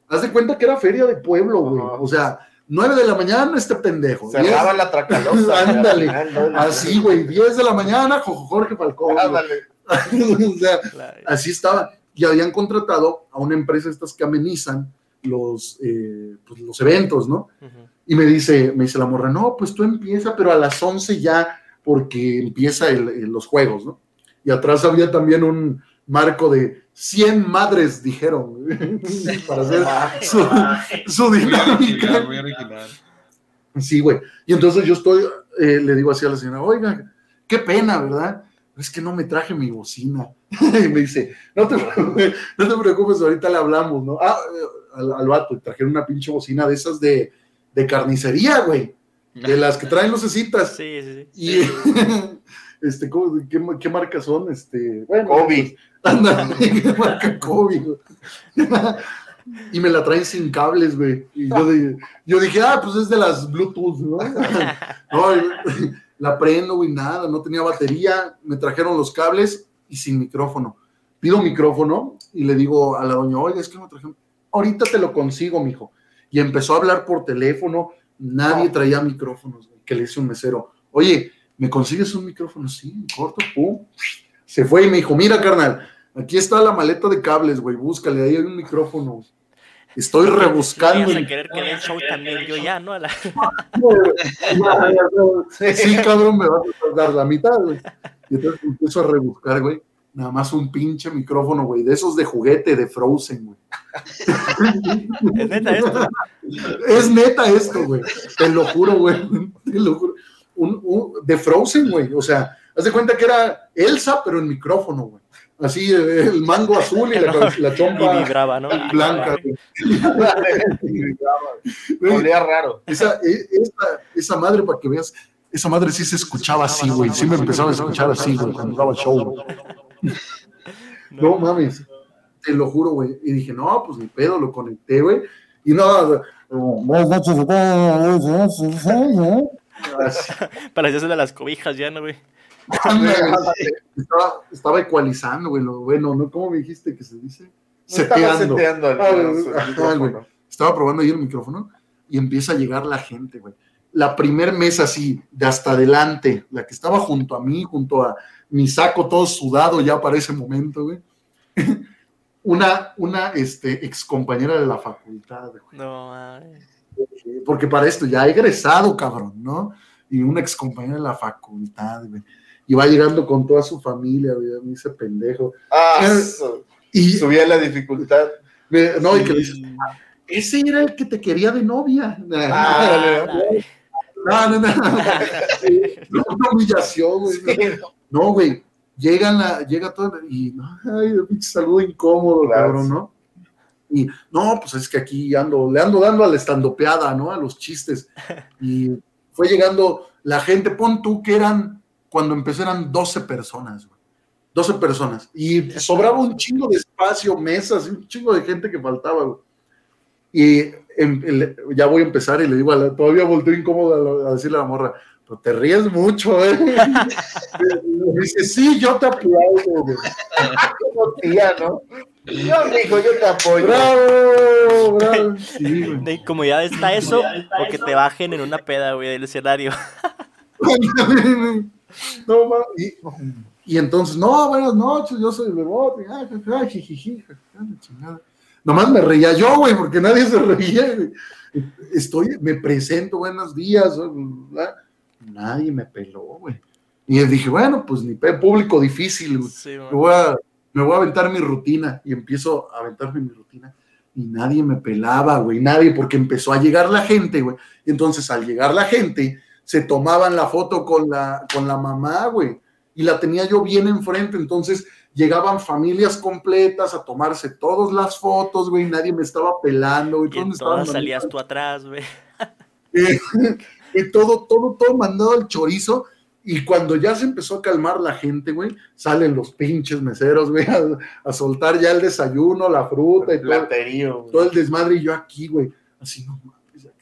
Haz de cuenta que era feria de pueblo, güey. O sea, nueve de la mañana este pendejo. Cerraba la tracalosa. Ándale. Al final, ¿no? Así, güey. 10 de la mañana, Jo- Jorge Falcón. Ándale. o sea, así estaba. Y habían contratado a una empresa estas que amenizan los, eh, pues, los eventos, ¿no? Y me dice, me dice la morra, no, pues tú empieza, pero a las 11 ya, porque empieza el- el- los juegos, ¿no? Y atrás había también un marco de 100 madres, dijeron, para hacer su, su Muy dinámica. original, muy original. Sí, güey. Y entonces yo estoy, eh, le digo así a la señora, oiga, qué pena, ¿verdad? Es que no me traje mi bocina. y me dice, no te, preocupes, no te preocupes, ahorita le hablamos, ¿no? Ah, eh, al, al vato, trajeron una pinche bocina de esas de, de carnicería, güey. De las que traen lucecitas. Sí, sí, sí. Y, este, ¿cómo- qué, qué marcas son? Este, bueno, Kobe. pues, anda, qué marca Kobe, güey. Y me la traen sin cables, güey. Y yo, di- yo dije, ah, pues es de las Bluetooth, ¿no? No, la prendo, güey, nada, no tenía batería. Me trajeron los cables y sin micrófono. Pido micrófono y le digo a la doña, oiga, es que no me trajeron. Ahorita te lo consigo, mijo. Y empezó a hablar por teléfono. Nadie traía micrófonos, güey, que le hice un mesero. Oye, ¿me consigues un micrófono? Sí, corto, pum. Se fue y me dijo, mira, carnal, aquí está la maleta de cables, güey, búscale, ahí hay un micrófono. Estoy rebuscando. Ibas y- a querer que dé el show también yo ya, ¿no? A la- Sí, cabrón, me vas a dar la mitad, güey. Y entonces empiezo a rebuscar, güey. Nada más un pinche micrófono, güey, de esos de juguete, de Frozen, güey. Es neta esto. Es neta esto, güey. Te lo juro, güey. Te lo juro. Un, un- de Frozen, güey. O sea, haz de cuenta que era Elsa, pero en micrófono, güey. Así, el mango azul y la, la Y chompa vibraba, ¿no? blanca, Olía raro. Esa, e- esa, esa madre, para que veas, esa madre sí se escuchaba así, güey. Sí me empezaba a escuchar así, güey, cuando daba show. No mames, te lo juro, güey. Y dije, no, pues ni pedo, lo conecté, güey. Y no, Para hacerse de las cobijas ya, ¿no, güey? estaba, estaba ecualizando, güey. Lo bueno, ¿no? ¿Cómo me dijiste que se dice? Estaba Seteando. seteando el, el ajá, micrófono. Estaba probando ahí el micrófono y empieza a llegar la gente, güey. La primer mesa así, de hasta adelante, la que estaba junto a mí, junto a mi saco todo sudado ya para ese momento, güey. Una, una este, ex compañera de la facultad, güey. No, mames. Porque para esto ya he egresado, cabrón, ¿no? Y una ex compañera de la facultad, güey. Y va llegando con toda su familia. Me dice pendejo. Ah, Y, subía la dificultad. Me- no, y que le dices, ese era el que te quería de novia. Ah, No, no, no. No, Una humillación, güey. No, güey. Llegan la, llega todo y ay, pinche saludo incómodo, Claro. cabrón, ¿no? Y no, pues es que aquí ando, le ando dando a la estandopeada, ¿no? A los chistes. Y fue llegando la gente, pon tú que eran, cuando empecé eran 12 personas, güey. 12 personas. Y sobraba un chingo de espacio, mesas, un chingo de gente que faltaba, güey. Y em- ya voy a empezar y le digo, a la- todavía volteo incómodo a, la- a decirle a la morra, pero te ríes mucho, ¿eh? Y dice, sí, yo te aplaudo, güey. Como tía, ¿no? Yo, mijo, yo te apoyo. Bravo, bravo. Sí, güey. De incomodidad está eso, o que te bajen en una peda, güey, del escenario. No, ma, y, y entonces, no, buenas noches, yo soy el bebote. ja, ja, jijiji, chingada. Nomás me reía yo, güey, porque nadie se reía, güey. Estoy, me presento, buenos días. bla. Nadie me peló, güey. Y dije, bueno, pues ni público difícil. Sí, me voy, a, me voy a aventar mi rutina y empiezo a aventarme mi rutina y nadie me pelaba, güey, nadie, porque empezó a llegar la gente, güey. Y entonces al llegar la gente, se tomaban la foto con la, con la mamá, güey, y la tenía yo bien enfrente, entonces llegaban familias completas a tomarse todas las fotos, güey, nadie me estaba pelando, güey. Y en todas salías tú atrás, güey. eh, y todo, todo, todo mandado al chorizo. Y cuando ya se empezó a calmar la gente, güey, salen los pinches meseros, güey, a, a soltar ya el desayuno, la fruta y todo, todo el desmadre. Y yo aquí, güey, así, no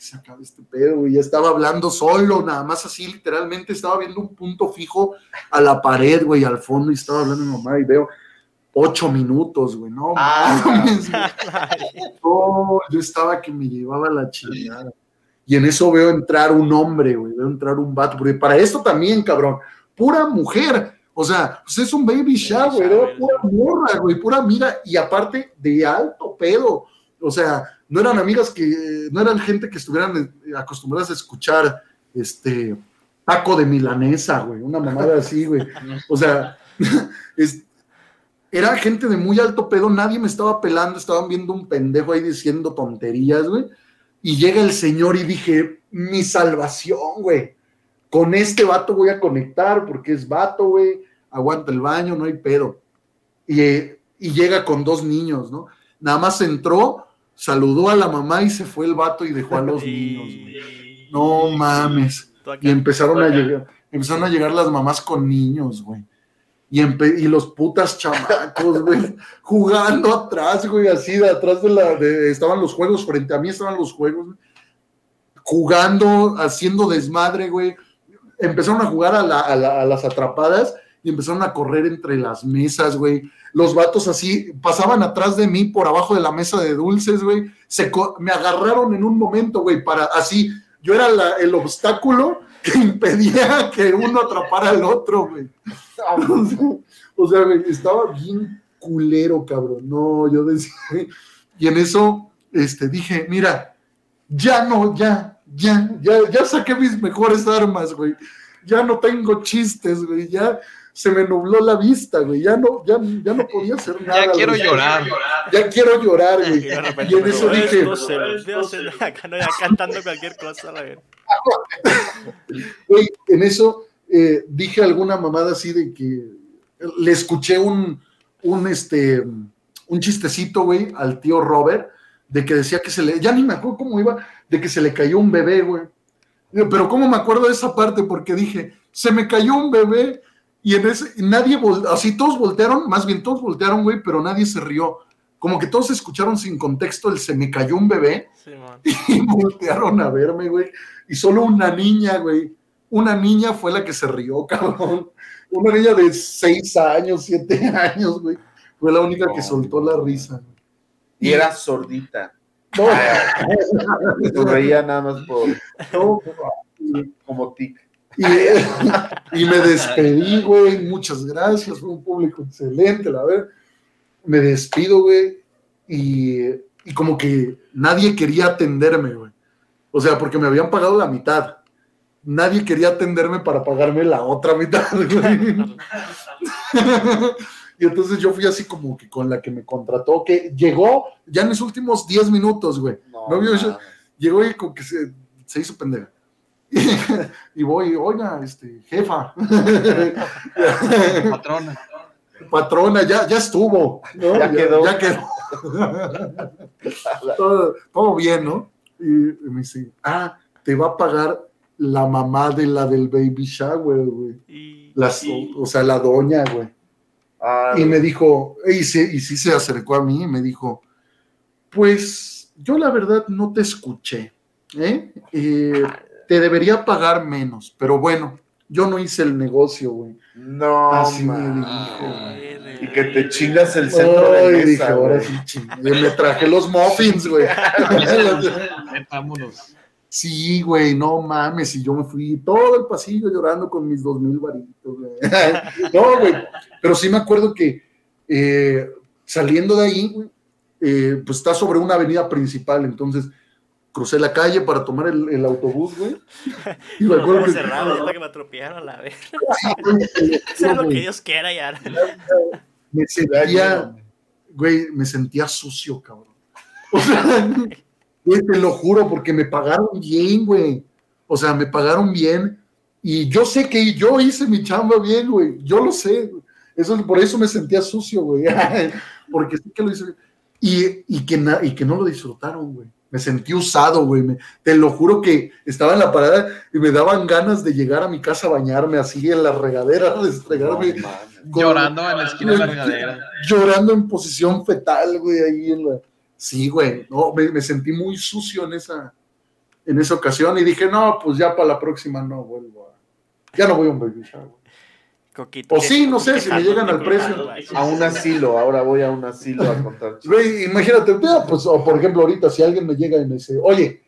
que se acabe este pedo, güey. Ya estaba hablando solo, nada más así, literalmente estaba viendo un punto fijo a la pared, güey, al fondo, y estaba hablando mi mamá y veo ocho minutos, güey, no Ah. mames, güey. No, yo estaba que me llevaba la chingada. Y en eso veo entrar un hombre, güey, veo entrar un vato, porque para esto también, cabrón, pura mujer. O sea, pues es un baby shower, era pura morra, güey, pura amiga, y aparte de alto pedo. O sea, no eran amigas que, no eran gente que estuvieran eh, acostumbradas a escuchar este taco de milanesa, güey, una mamada así, güey. O sea, es- era gente de muy alto pedo, nadie me estaba pelando, estaban viendo un pendejo ahí diciendo tonterías, güey. Y llega el señor y dije, mi salvación, güey. Con este vato voy a conectar porque es vato, güey. Aguanta el baño, no hay pedo. Y, eh, y llega con dos niños, ¿no? Nada más entró, saludó a la mamá y se fue el vato y dejó a los niños, güey. No mames. Y empezaron a llegar, empezaron a llegar las mamás con niños, güey. Y, y los putas chamacos, güey, jugando atrás, güey, así de atrás de la, de- estaban los juegos, frente a mí estaban los juegos, güey, jugando, haciendo desmadre, güey. Empezaron a jugar a, la- a la- a las atrapadas y empezaron a correr entre las mesas, güey. Los vatos así pasaban atrás de mí por abajo de la mesa de dulces, güey. Se me agarraron en un momento, güey, para así. Yo era la- el obstáculo que impedía que uno atrapara al otro, güey. O sea, güey, estaba bien culero, cabrón. No, yo decía. Y en eso, este, dije, mira, ya no, ya, ya, ya, ya saqué mis mejores armas, güey. Ya no tengo chistes, güey. Ya se me nubló la vista, güey. Ya no, ya, ya no podía hacer nada. Ya quiero güey. llorar. Ya quiero llorar, güey. Y en eso dije, acá, no, ya cantando cualquier cosa, la. Güey, en eso eh, dije alguna mamada así de que le escuché un, un, este, un chistecito, güey, al tío Robert, de que decía que se le, ya ni me acuerdo cómo iba, de que se le cayó un bebé, güey. Pero cómo me acuerdo de esa parte, porque dije, se me cayó un bebé y en ese, nadie, así todos voltearon, más bien todos voltearon, güey, pero nadie se rió. Como que todos escucharon sin contexto el se me cayó un bebé Sí, y voltearon a verme, güey. Y solo una niña, güey. Una niña fue la que se rió, cabrón. Una niña de seis años, siete años, güey. Fue la única que soltó la risa. Y era sordita. No, Se sonreía nada más por no. como tic. Y, y me despedí, güey. Muchas gracias. Fue un público excelente, la verdad. Me despido, güey. Y, y como que nadie quería atenderme, güey. O sea, porque me habían pagado la mitad. Nadie quería atenderme para pagarme la otra mitad, güey. Y entonces yo fui así como que con la que me contrató, que llegó ya en mis últimos 10 minutos, güey. No, vio eso? Llegó y como que se, se hizo pendeja. y voy, oiga, este, jefa. Patrona. Patrona, ya, ya estuvo. ¿no? Ya quedó. Ya quedó. todo, todo bien, ¿no? Y me dice, ah, te va a pagar la mamá de la del baby shower, güey. Y, Las- y- o, o sea, la doña, güey. Ah, Y me dijo, y sí, y sí se acercó a mí y me dijo, pues yo la verdad no te escuché, ¿eh? Eh, te debería pagar menos, pero bueno, yo no hice el negocio, güey. no, Así me dijo. Y que te chingas el centro de Ay, mesa, dije, ahora güey. sí, chingue, me traje los muffins, güey. Vámonos. Sí, güey, no mames, y yo me fui todo el pasillo llorando con mis dos mil varitos, güey. No, güey, pero sí me acuerdo que eh, saliendo de ahí, güey, eh, pues está sobre una avenida principal, entonces crucé la calle para tomar el, el autobús, güey. Y me acuerdo que, cerrados hasta que me atropellaron a la vez. Sea lo que Dios quiera ya. me sentía, güey, me sentía sucio, cabrón. O sea, güey, te lo juro, porque me pagaron bien, güey. O sea, me pagaron bien. Y yo sé que yo hice mi chamba bien, güey. Yo lo sé. güey. Eso, por eso me sentía sucio, güey. Porque sí que lo hice bien. Y, y, que, na- y que no lo disfrutaron, güey. Me sentí usado, güey. Me- te lo juro que estaba en la parada y me daban ganas de llegar a mi casa a bañarme así en la regadera, de estregarme. No, con- Llorando en la esquina de la regadera. llorando en posición fetal, güey, ahí en la... Sí, güey, no, me, me sentí muy sucio en esa, en esa ocasión y dije, no, pues ya para la próxima no vuelvo a... Ya no voy a un baby shower. Coquito. O sí, no sé, si me llegan al precio. A un asilo, ahora voy a un asilo a contar. Güey, imagínate, pues, o por ejemplo, ahorita si alguien me llega y me dice, oye,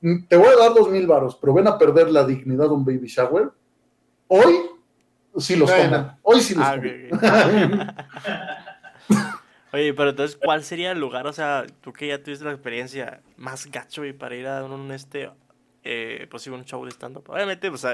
mm, te voy a dar dos mil varos, pero ven a perder la dignidad de un baby shower, hoy sí los Bueno. Hoy sí los Ah. Oye, pero entonces, ¿cuál sería el lugar? O sea, tú que ya tuviste la experiencia más gacho, y para ir a un, este, eh, pues sí, un show de stand-up. Obviamente, pues,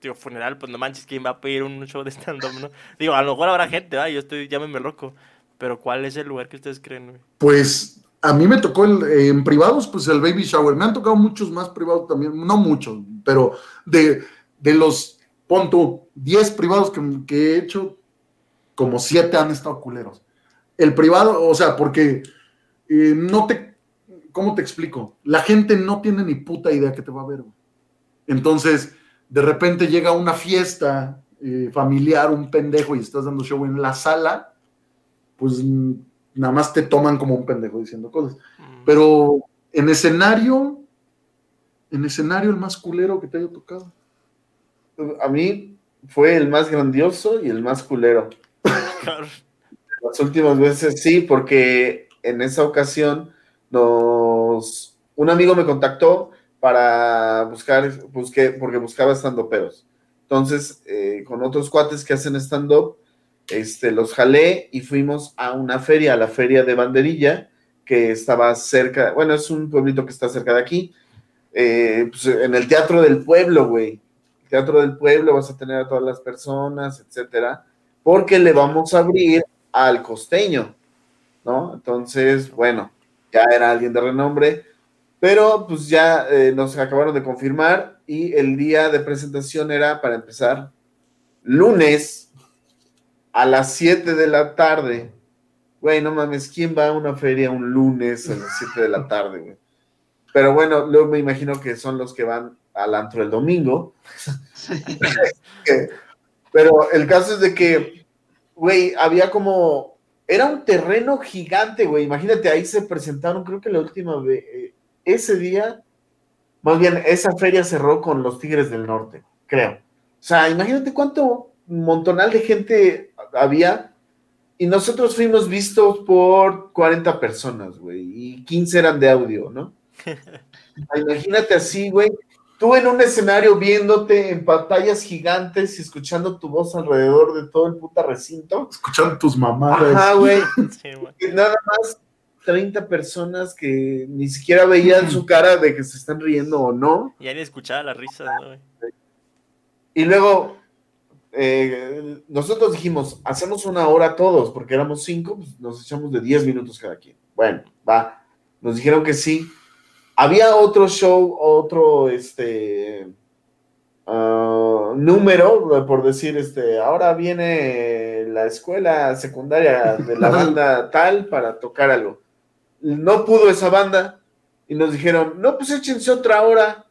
digo, funeral, pues no manches, ¿quién va a pedir un show de stand-up, no? Digo, a lo mejor habrá gente, ¿verdad? Yo estoy, llámeme loco. Pero, ¿cuál es el lugar que ustedes creen, güey? Pues a mí me tocó el- en privados, pues el baby shower. Me han tocado muchos más privados también, no muchos, pero de, de los, pon tú, 10 privados que, que he hecho, como 7 han estado culeros. El privado, o sea, porque eh, no te, ¿cómo te explico? La gente no tiene ni puta idea que te va a ver. güey. Entonces, de repente llega una fiesta eh, familiar, un pendejo, y estás dando show en la sala, pues mm, nada más te toman como un pendejo diciendo cosas. Mm, Pero en escenario, en escenario el más culero que te haya tocado. A mí fue el más grandioso y el más culero. Las últimas veces sí, porque en esa ocasión nos un amigo me contactó para buscar, busqué, porque buscaba estando peros. Entonces, eh, con otros cuates que hacen stand-up, este, los jalé y fuimos a una feria, a la feria de Banderilla, que estaba cerca, bueno, es un pueblito que está cerca de aquí, eh, pues, en el Teatro del Pueblo, güey. Teatro del Pueblo, vas a tener a todas las personas, etcétera, porque le vamos a abrir al costeño, ¿no? Entonces, bueno, ya era alguien de renombre, pero pues ya eh, nos acabaron de confirmar y el día de presentación era para empezar lunes a las 7 de la tarde. Güey, no mames, ¿quién va a una feria un lunes a las 7 de la tarde, güey? Pero bueno, luego me imagino que son los que van al antro el domingo. Pero el caso es de que, güey, había como, era un terreno gigante, güey. Imagínate, ahí se presentaron, creo que la última vez, eh, ese día, más bien, esa feria cerró con los Tigres del Norte, creo. O sea, imagínate cuánto montonal de gente había. Y nosotros fuimos vistos por 40 personas, güey, y 15 eran de audio, ¿no? Imagínate así, güey, tú en un escenario viéndote en pantallas gigantes y escuchando tu voz alrededor de todo el puta recinto. Escuchando tus mamadas. Ajá, güey. Sí, güey. Y Nada más 30 personas que ni siquiera veían su cara de que se están riendo o no. Ya ni escuchaba ¿no, güey? Y luego, eh, nosotros dijimos, hacemos una hora todos, porque éramos cinco, pues nos echamos de 10 minutos cada quien. Bueno, va. Nos dijeron que sí. Había otro show, otro, este, ah, número, por decir, este, ahora viene la escuela secundaria de la banda tal para tocar algo. No pudo esa banda y nos dijeron, no, pues échense otra hora.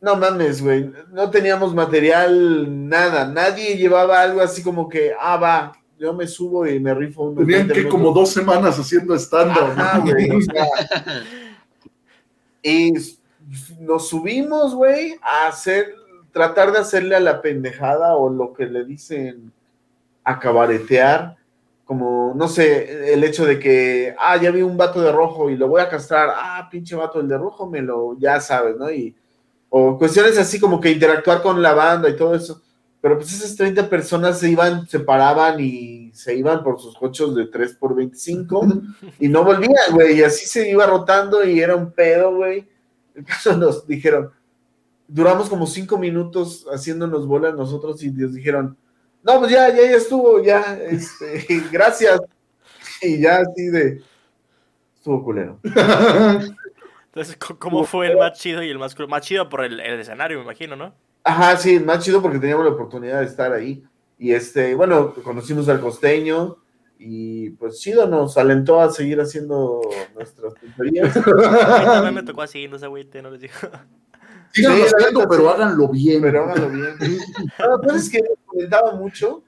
No mames, güey, no teníamos material, nada, nadie llevaba algo así como que, ah, va, yo me subo y me rifo un Tenían que como dos semanas haciendo stand-up. Ajá, güey, o sea, y nos subimos, güey, a hacer, tratar de hacerle a la pendejada o lo que le dicen a cabaretear, como, no sé, el hecho de que, ah, ya vi un vato de rojo y lo voy a castrar, ah, pinche vato, el de rojo me lo, ya sabes, ¿no? Y, o cuestiones así como que interactuar con la banda y todo eso. Pero pues esas 30 personas se iban, se paraban y se iban por sus cochos de 3 por 25 y no volvían, güey. Y así se iba rotando y era un pedo, güey. El caso nos dijeron, duramos como 5 minutos haciéndonos bolas nosotros y nos dijeron, no, pues ya, ya, ya estuvo, ya, este, gracias. Y ya así de, estuvo culero. Entonces, ¿cómo fue el más chido y el más cruel? Más chido por el, el escenario, me imagino, ¿no? Ajá, sí, más chido porque teníamos la oportunidad de estar ahí. Y este, bueno, conocimos al costeño y pues chido, nos alentó a seguir haciendo nuestras tonterías. A mí también me tocó así, no se agüite, no les digo. Síganlo Sí, neta, pero háganlo bien. Pero háganlo bien. No, pues es que nos comentaba mucho,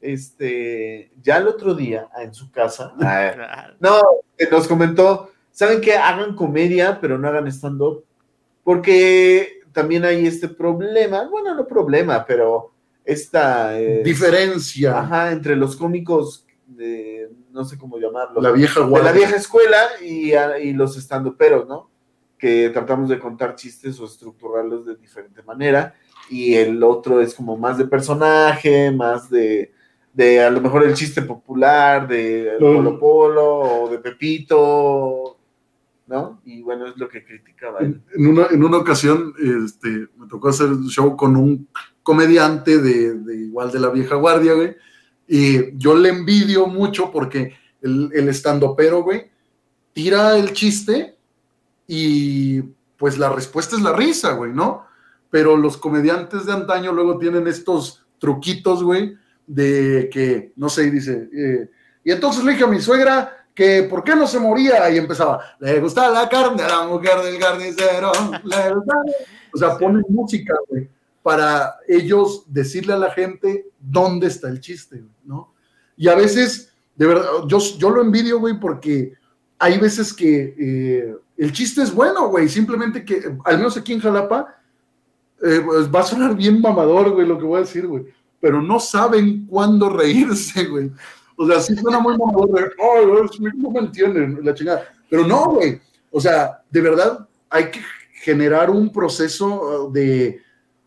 este, ya el otro día en su casa, Ah, no, eh, nos comentó, ¿saben qué? Hagan comedia, pero no hagan stand-up, porque también hay este problema, bueno, no problema, pero esta... eh, Diferencia. Ajá, entre los cómicos de, no sé cómo llamarlo, La vieja de guardia. la vieja escuela y, los estandoperos, ¿no? Que tratamos de contar chistes o estructurarlos de diferente manera. Y el otro es como más de personaje, más de, de a lo mejor el chiste popular, de. Polo Polo o de Pepito, ¿no? Y bueno, es lo que criticaba él. En, en una, en una ocasión este, me tocó hacer un show con un comediante de, de igual de la vieja guardia, güey. Y yo le envidio mucho porque el, el estandopero, güey, tira el chiste y pues la respuesta es la risa, güey, ¿no? Pero los comediantes de antaño luego tienen estos truquitos, güey, de que, no sé, dice, eh, y entonces le dije a mi suegra que por qué no se moría y empezaba, le gusta la carne a la mujer del carnicero, le gusta... O sea, ponen música, güey, para ellos decirle a la gente dónde está el chiste, ¿no? Y a veces, de verdad, yo, yo lo envidio, güey, porque hay veces que eh, el chiste es bueno, güey, simplemente que, al menos aquí en Jalapa, eh, pues, va a sonar bien mamador, güey, lo que voy a decir, güey, pero no saben cuándo reírse, güey. O sea, sí suena muy mamador es- no me entienden, la chingada. Pero no, güey. O sea, de verdad, hay que generar un proceso uh, de,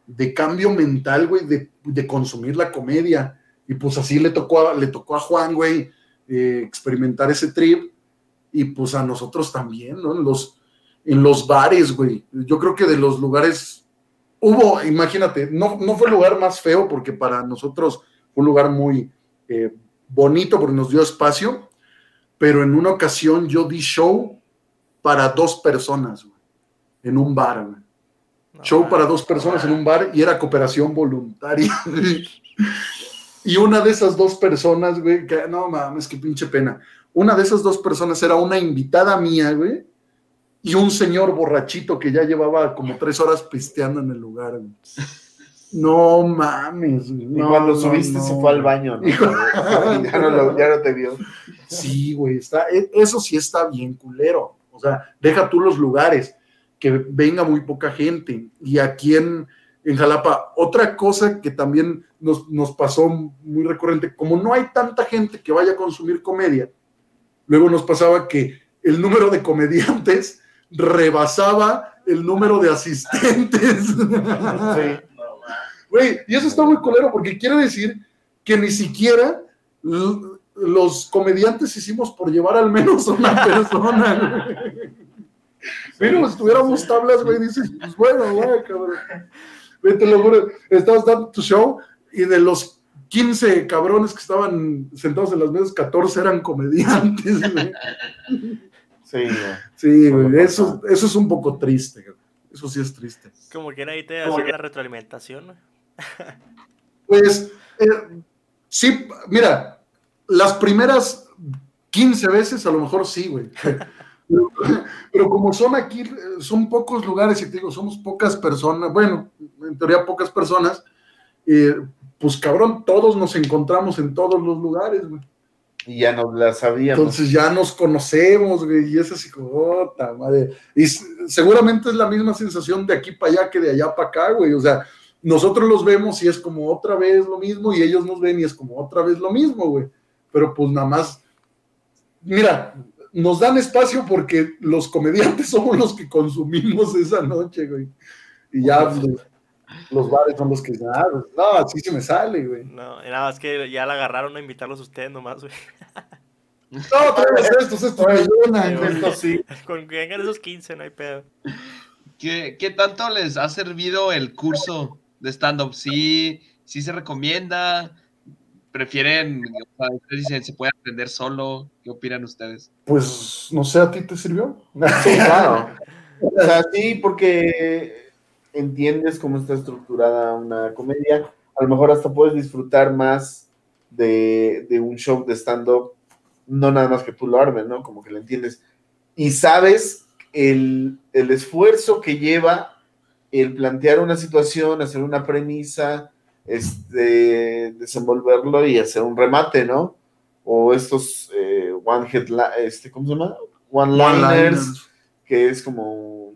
de cambio mental, güey, de, de consumir la comedia. Y pues así le tocó a, le tocó a Juan, güey, eh, experimentar ese trip. Y pues a nosotros también, ¿no? En los, en los bares, güey. Yo creo que de los lugares hubo, imagínate, no, no fue el lugar más feo porque para nosotros fue un lugar muy eh, bonito porque nos dio espacio, pero en una ocasión yo di show para dos personas, güey, en un bar, güey. Show para dos personas en un bar y era cooperación voluntaria. y una de esas dos personas, güey, que no mames, qué pinche pena. Una de esas dos personas era una invitada mía, güey, y un señor borrachito que ya llevaba como tres horas pisteando en el lugar, güey. No mames, güey. Y no, cuando subiste no, se fue al baño, ¿no? Hijo- ya, no lo- ya no te vio. Sí, güey, está, e- eso sí está bien culero. O sea, deja tú los lugares, que venga muy poca gente. Y aquí en, en Jalapa, otra cosa que también nos, nos pasó muy recurrente, como no hay tanta gente que vaya a consumir comedia, luego nos pasaba que el número de comediantes rebasaba el número de asistentes. Sí. Güey, y eso está muy culero porque quiere decir que ni siquiera los comediantes hicimos por llevar al menos a una persona. Pero si tuviéramos tablas, güey, dices, pues bueno, güey, cabrón. Güey, te lo juro, estabas dando tu show y de los 15 cabrones que estaban sentados en las mesas, 14 eran comediantes, güey. Sí, güey. Sí, güey, eso, eso es un poco triste, güey. Eso sí es triste. Como que ahí te hacen la retroalimentación. Pues, eh, sí, mira, las primeras 15 veces a lo mejor sí, güey. Pero, pero como son aquí, son pocos lugares, y te digo, somos pocas personas, bueno, en teoría pocas personas, eh, pues cabrón, todos nos encontramos en todos los lugares, güey. Y ya nos la sabíamos. Entonces ya nos conocemos, güey, y es así como, "Ota madre. Y seguramente es la misma sensación de aquí para allá que de allá para acá, güey. O sea, nosotros los vemos y es como otra vez lo mismo, y ellos nos ven y es como otra vez lo mismo, güey. Pero pues nada más, mira, nos dan espacio porque los comediantes somos los que consumimos esa noche, güey. Y ya pues, los, bares son los que, ah, pues, no, así se me sale, güey. No, nada más que ya la agarraron a invitarlos a ustedes nomás, güey. No, traes estos, estos me llenan, güey. Esto sí. Con que vengan esos 15, no hay pedo. ¿Qué, qué tanto les ha servido el curso de stand-up? ¿Sí, sí se recomienda? ¿Prefieren, o sea, ustedes dicen, se puede aprender solo? ¿Qué opinan ustedes? Pues, no sé, ¿a ti te sirvió? Sí, claro. O sea, sí, porque entiendes cómo está estructurada una comedia. A lo mejor hasta puedes disfrutar más de, de un show de stand-up, no nada más que tú lo armes, ¿no? Como que lo entiendes. Y sabes el, el esfuerzo que lleva el plantear una situación, hacer una premisa, este, desenvolverlo y hacer un remate, ¿no? O estos eh, one hit, este, ¿cómo se llama? One-liners que es como,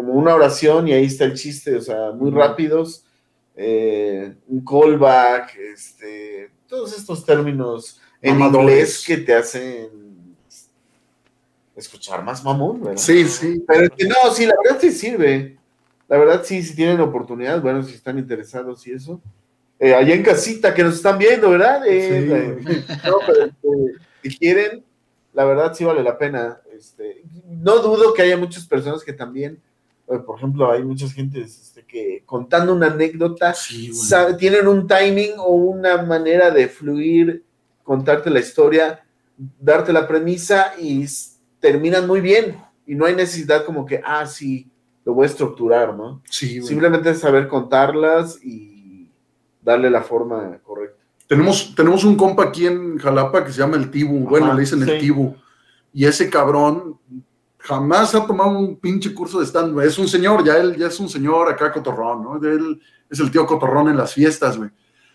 como una oración y ahí está el chiste, o sea, muy rápidos, eh, un callback, este, todos estos términos en Mamadores. inglés que te hacen escuchar más mamón, ¿verdad? Sí, sí. Pero que no, sí, la verdad sí sirve. La verdad sí, si tienen oportunidad, bueno, si están interesados y eso. Eh, allá en casita que nos están viendo, ¿verdad? Eh, Sí, eh, no, pero este, si quieren, la verdad sí vale la pena. Este, no dudo que haya muchas personas que también, por ejemplo, hay muchas gentes este, que contando una anécdota Sí, güey. sabe- tienen un timing o una manera de fluir, contarte la historia, darte la premisa y terminan muy bien. Y no hay necesidad como que, ah, sí, lo voy a estructurar, ¿no? Sí, güey. Simplemente saber contarlas y darle la forma correcta. Tenemos, tenemos un compa aquí en Jalapa que se llama el Tibu. Bueno, Ajá, le dicen sí. el Tibu. Y ese cabrón jamás ha tomado un pinche curso de stand Es un señor, ya él ya es un señor acá cotorrón, ¿no? Él es el tío cotorrón en las fiestas, güey.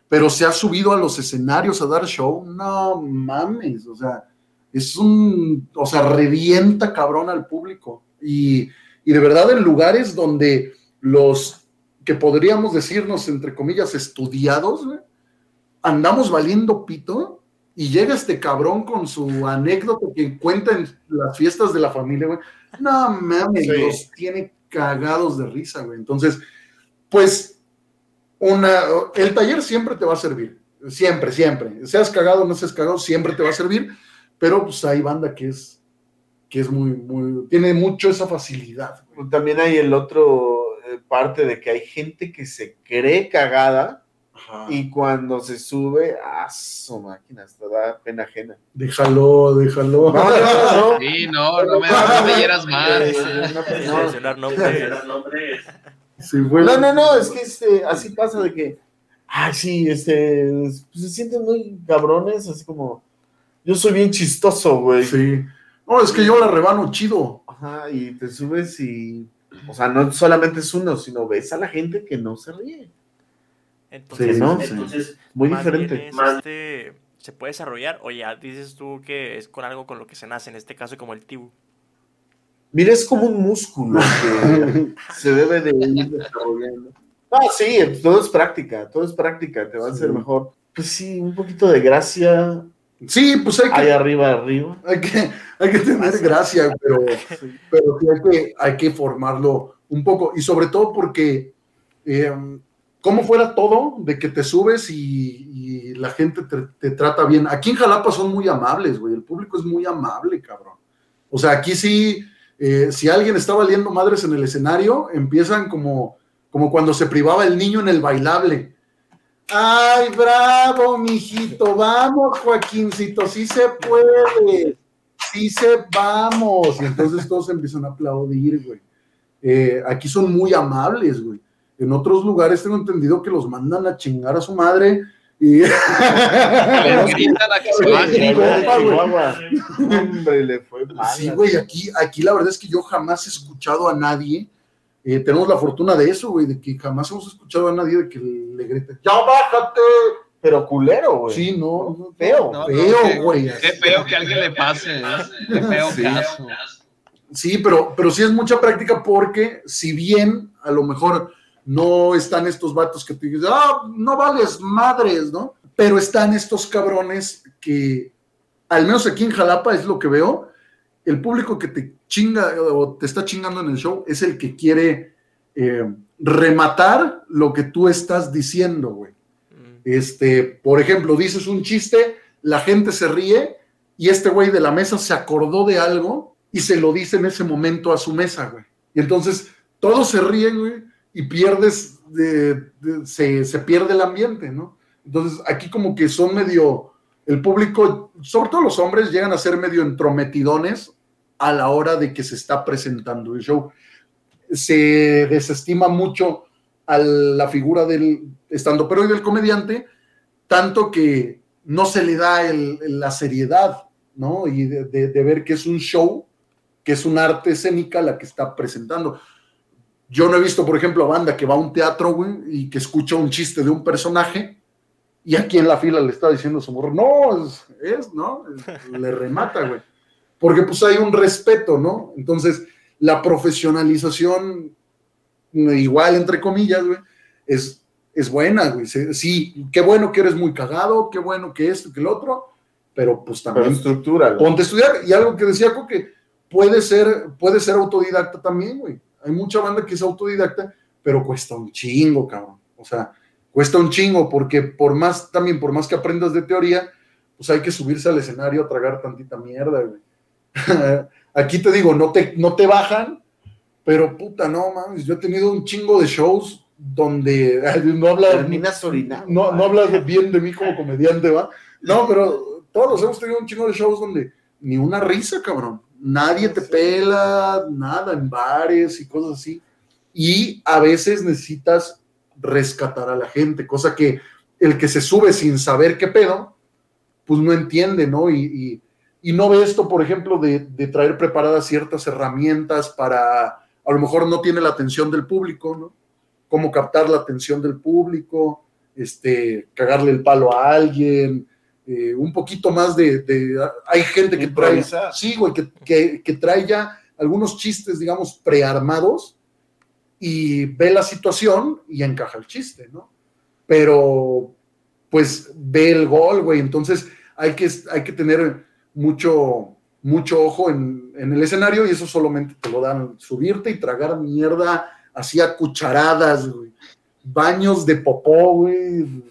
Pero se ha subido a los escenarios a dar show. No mames, o sea, es un, o sea, revienta cabrón al público. Y, y de verdad en lugares donde los que podríamos decirnos, entre comillas, estudiados, güey, andamos valiendo pito y llega este cabrón con su anécdota que cuenta en las fiestas de la familia, güey. No mames, Sí. los tiene cagados de risa, güey. Entonces, pues, una, el taller siempre te va a servir. Siempre, siempre. Seas cagado o no seas cagado, siempre te va a servir. Pero pues hay banda que es, que es muy, muy, tiene mucho esa facilidad. güey. También hay el otro eh, parte de que hay gente que se cree cagada Ajá. y cuando se sube, a su máquina, hasta da pena ajena. Déjalo, déjalo. No, no, no. Sí, no, no me, no me hieras más. Mencionar nombres. Sí. No, no, no, es que este, así pasa de que, ay, sí, este, pues, se sienten muy cabrones, así como, yo soy bien chistoso, güey. Sí. No, es que yo la rebano chido. Ajá, y te subes y, o sea, no solamente es uno, sino ves a la gente que no se ríe. Entonces, Sí, ¿no? es- Entonces, Muy más bien diferente. es, este, se puede desarrollar, o ya dices tú que es con algo con lo que se nace, en este caso como el tibu. Mira, es como un músculo que se debe de ir desarrollando. Ah, sí, todo es práctica, todo es práctica, te va a hacer Sí. mejor. Pues sí, un poquito de gracia, Sí, pues hay que, ahí arriba, arriba. hay que, hay que tener gracia, pero, pero sí hay que, hay que formarlo un poco. Y sobre todo porque, eh, como fuera todo, de que te subes y, la gente te, te trata bien. Aquí en Jalapa son muy amables, güey. El público es muy amable, cabrón. O sea, aquí sí, eh, si alguien está valiendo madres en el escenario, empiezan como, como cuando se privaba el niño en el bailable. Ay, bravo, mijito, vamos, Joaquincito, sí se puede, sí se, vamos. Y entonces todos empiezan a aplaudir, güey. Eh, aquí son muy amables, güey. En otros lugares tengo entendido que los mandan a chingar a su madre y Les gritan a que se. Hombre, le fue mal. Sí, güey, aquí, aquí la verdad es que yo jamás he escuchado a nadie. eh, tenemos la fortuna de eso, güey, de que jamás hemos escuchado a nadie de que le grite, ¡ya bájate! Pero culero, güey. Sí, no, no, Feo. No, feo, qué- güey. Qué feo que a alguien le pase. ¿eh? Qué feo Sí. caso. Sí, pero, pero sí es mucha práctica porque si bien a lo mejor no están estos vatos que te dicen, ah, no vales madres, ¿no? Pero están estos cabrones que, al menos aquí en Jalapa es lo que veo, el público que te chinga o te está chingando en el show es el que quiere eh, rematar lo que tú estás diciendo, güey. Mm. Este, por ejemplo, dices un chiste, la gente se ríe y este güey de la mesa se acordó de algo y se lo dice en ese momento a su mesa, güey. Y entonces todos se ríen, güey, y pierdes, de- de- se, se pierde el ambiente, ¿no? Entonces aquí como que son medio, el público, sobre todo los hombres, llegan a ser medio entrometidones a la hora de que se está presentando el show. Se desestima mucho a la figura del estando pero y del comediante, tanto que no se le da el- la seriedad, ¿no? Y de, de- de ver que es un show, que es un arte escénica la que está presentando. Yo no he visto, por ejemplo, a banda que va a un teatro, güey, y que escucha un chiste de un personaje, y aquí en la fila le está diciendo a su morro, no, es, es, ¿no? Es- le remata, güey. Porque pues hay un respeto, ¿no? Entonces, la profesionalización, igual entre comillas, güey, es, es buena, güey. Sí, qué bueno que eres muy cagado, qué bueno que esto, que el otro, pero pues Pero también estructura. güey. ponte a estudiar. Y algo que decía que puede ser, puede ser autodidacta también, güey. Hay mucha banda que es autodidacta, pero cuesta un chingo, cabrón. O sea, cuesta un chingo, porque por más, también por más que aprendas de teoría, pues hay que subirse al escenario a tragar tantita mierda, güey. Aquí te digo, no te, no te bajan, pero puta, no mames, yo he tenido un chingo de shows donde no habla, Terminas orinando. no, no hablas bien de mí como comediante, ¿va? No, pero todos hemos tenido un chingo de shows donde ni una risa, cabrón. Nadie te pela, nada, en bares y cosas así. Y a veces necesitas rescatar a la gente, cosa que el que se sube sin saber qué pedo, pues no entiende, ¿no? Y, y- no ve esto, por ejemplo, de, de traer preparadas ciertas herramientas para, a lo mejor no tiene la atención del público, ¿no? Cómo captar la atención del público, este, cagarle el palo a alguien, eh, un poquito más de, de- hay gente que trae, sí, güey, que, que- que trae ya algunos chistes, digamos, prearmados y ve la situación y encaja el chiste, ¿no? Pero, pues, ve el gol, güey, entonces hay que, hay que tener mucho, mucho ojo en, en el escenario y eso solamente te lo dan subirte y tragar mierda así a cucharadas, güey. Baños de popó, güey.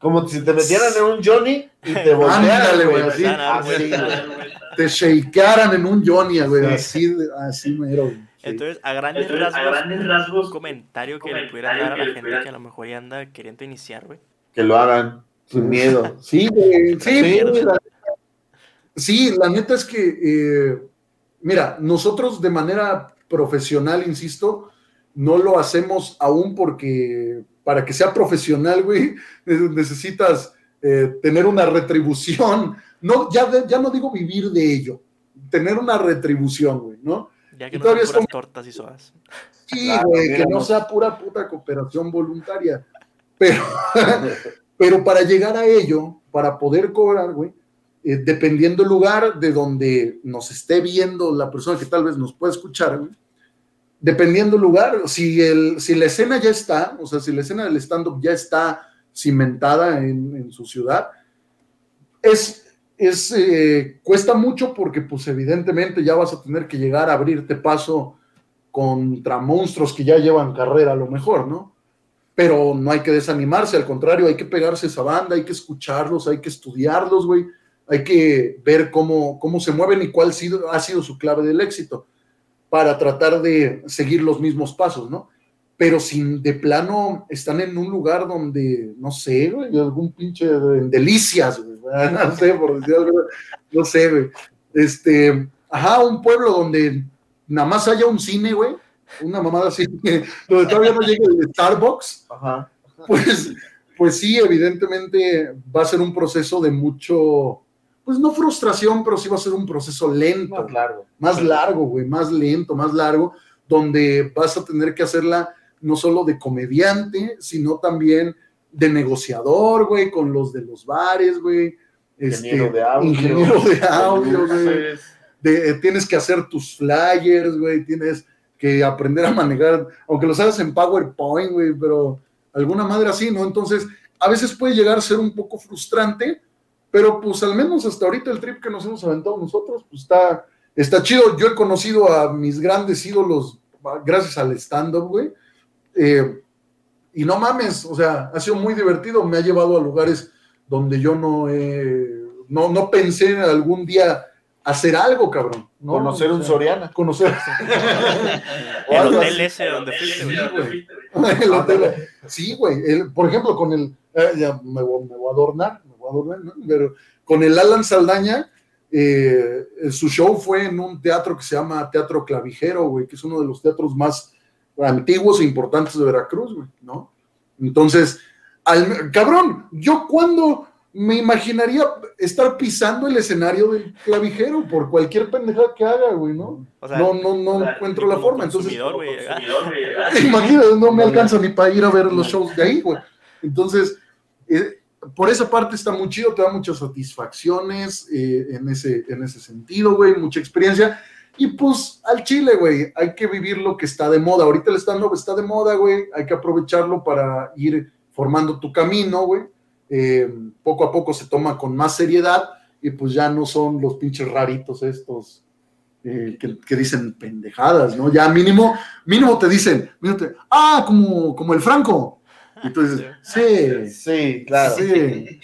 Como si te metieran en un Johnny y te voltearan, Ándale, güey, así. Así, güey. Te shakearan en un Johnny, güey, Sí. así, de- así mero, güey. Entonces, a grandes Entonces, a rasgos, grandes rasgos, un comentario que le pudieran dar a la gente que a lo mejor ya anda queriendo iniciar, güey. Que lo hagan sin miedo. Sí, güey, sí, Sí. güey, la, sí, la neta es que, eh, mira, nosotros de manera profesional, insisto, no lo hacemos aún porque para que sea profesional, güey, ne- necesitas eh, tener una retribución. No, ya, de- ya no digo vivir de ello, tener una retribución, güey, ¿no? Ya que Y no todavía son tortas y sodas. Sí, Claro, güey, que no sea pura puta cooperación voluntaria. Pero, pero para llegar a ello, para poder cobrar, güey, eh, dependiendo el lugar de donde nos esté viendo la persona que tal vez nos pueda escuchar, güey, dependiendo el lugar, si, el, si la escena ya está, o sea, si la escena del stand-up ya está cimentada en, en su ciudad, es, es eh, cuesta mucho porque pues evidentemente ya vas a tener que llegar a abrirte paso contra monstruos que ya llevan carrera a lo mejor, ¿no? Pero no hay que desanimarse, al contrario, hay que pegarse esa banda, hay que escucharlos, hay que estudiarlos, güey, hay que ver cómo, cómo se mueven y cuál sido- ha sido su clave del éxito para tratar de seguir los mismos pasos, ¿no? pero sin de plano están en un lugar donde, no sé, güey, algún pinche de- delicias, güey, no sé, por decir algo, no sé, güey. Este, ajá, un pueblo donde nada más haya un cine, güey, una mamada así, donde todavía no llegue el Starbucks, Ajá. pues, pues sí, evidentemente va a ser un proceso de mucho, pues no frustración, pero sí va a ser un proceso lento, Más largo. más largo, güey, más lento, más largo, donde vas a tener que hacerla no solo de comediante, sino también de negociador, güey, con los de los bares, güey. Ingeniero este, de audio. ingeniero de audio, güey. De- eh, tienes que hacer tus flyers, güey, tienes que aprender a manejar, aunque los hagas en PowerPoint, güey, pero alguna madre así, ¿no? Entonces, a veces puede llegar a ser un poco frustrante, pero pues al menos hasta ahorita el trip que nos hemos aventado nosotros, pues está, está chido. Yo he conocido a mis grandes ídolos gracias al stand-up, güey. Eh, y no mames, o sea, ha sido muy divertido, me ha llevado a lugares donde yo no, he- no, no pensé en algún día hacer algo, cabrón. ¿no? Conocer O un Soriana. Conocer O El hotel ese donde fuiste. Sí, güey. El hotel. Sí, Por ejemplo, con el. eh, ya me, voy, me voy a adornar, Pero con el Alan Saldaña, eh, su show fue en un teatro que se llama Teatro Clavijero, güey, que es uno de los teatros más antiguos e importantes de Veracruz, güey, ¿no? Entonces, al- cabrón, yo cuando me imaginaría estar pisando el escenario del clavijero por cualquier pendejada que haga, güey, ¿no? O sea, no, no, no encuentro la forma. Entonces. Imagínate, no me alcanza ni para ir a ver los shows de ahí, güey. Entonces, eh, por esa parte está muy chido, te da muchas satisfacciones eh, en, ese, en ese sentido, güey, mucha experiencia. Y pues al chile, güey, hay que vivir lo que está de moda. Ahorita el stand-up está de moda, güey, hay que aprovecharlo para ir formando tu camino, güey. Eh, poco a poco se toma con más seriedad y pues ya no son los pinches raritos estos eh, que, que dicen pendejadas, ¿no? Ya mínimo, mínimo te dicen, mínimo ah, como, como el Franco. Y tú dices, sí, Sí, claro. sí.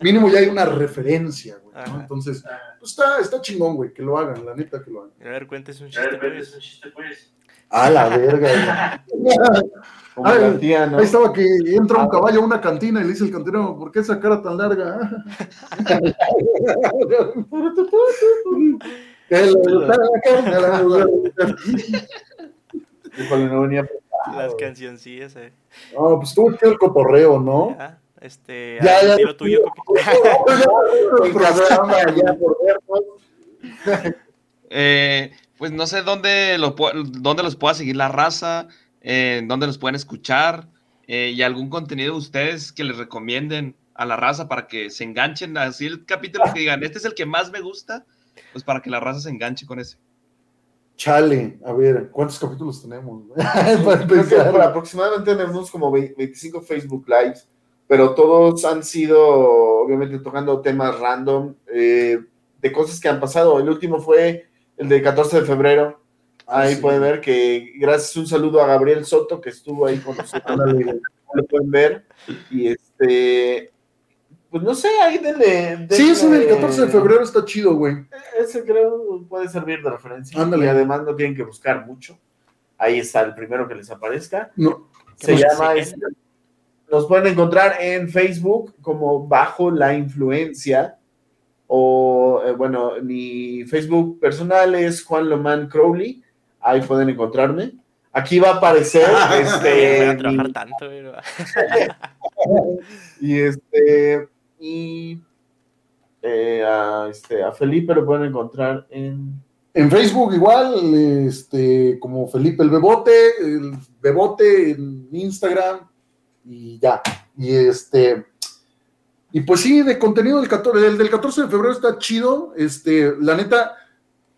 Mínimo ya hay una referencia, güey. Entonces, pues está, está chingón, güey, que lo hagan, la neta que lo hagan. A ver, cuéntese un chiste, pues. A la verga, güey. Como Ay. Ahí estaba que entra un caballo a una cantina y le dice el cantinero, ¿por qué esa cara tan larga? Híjole, no venía Las cancioncillas, eh. No, pues tuvo que el cotorreo, ¿no? Ya, este, Ya, ah, ya. tiro tuyo, vernos. Eh, pues no sé dónde, lo, dónde los pueda seguir la raza, eh, dónde los pueden escuchar eh, y algún contenido de ustedes que les recomienden a la raza para que se enganchen. Así el capítulo que digan, este es el que más me gusta, pues para que la raza se enganche con ese. Chale, a ver, ¿cuántos capítulos tenemos? Para Creo que empezar. por aproximadamente tenemos como 20 25 Facebook Lives, pero todos han sido, obviamente, tocando temas random eh, de cosas que han pasado. El último fue el del 14 de febrero. Ahí Sí. pueden ver que, gracias, un saludo a Gabriel Soto, que estuvo ahí con nosotros. Lo pueden ver. Y este, pues no sé, ahí denle. Sí, del 14 de febrero está chido, güey. Ese creo puede servir de referencia. Ándale. Y además no tienen que buscar mucho. Ahí está el primero que les aparezca. No, Se más llama. siguen? este, nos pueden encontrar en Facebook como Bajo la Influencia. O, eh, bueno, mi Facebook personal es Juan Lomán Crowley. Ahí pueden encontrarme. Aquí va a aparecer Voy este, a trabajar mi- tanto, güey. y este y eh, a, este, a Felipe lo pueden encontrar en En Facebook igual, este, como Felipe el Bebote, el Bebote en Instagram y ya. Y este, y pues sí, de contenido del 14, el del 14 de febrero está chido. Este, la neta,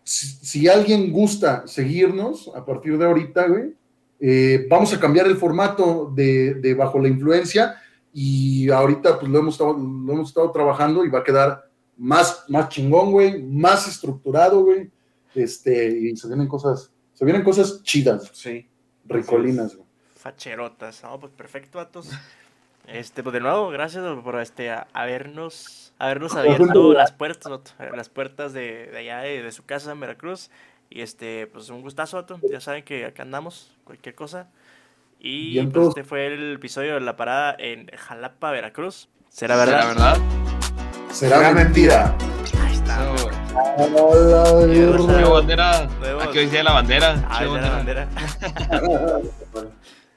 si, alguien gusta seguirnos a partir de ahorita, güey, eh, vamos a cambiar el formato de, de Bajo la Influencia y ahorita pues lo hemos estado, lo hemos estado trabajando y va a quedar más, más chingón, güey, más estructurado, güey. Este, y se vienen cosas, se vienen cosas chidas, sí ricolinas, güey. Facherotas. No, pues perfecto, vatos. Este, pues de nuevo, gracias por este a- habernos, habernos abierto las puertas, eh, las puertas de, de allá de, de su casa en Veracruz. Y este, pues un gustazo, vato. Ya saben que acá andamos, cualquier cosa. Y pues, este fue el episodio de la parada en Jalapa, Veracruz. ¿Será ¿Será verdad? verdad? Será mentira. Ahí está. Hola, bandera. Aquí hoy día la bandera. Ah, la bandera.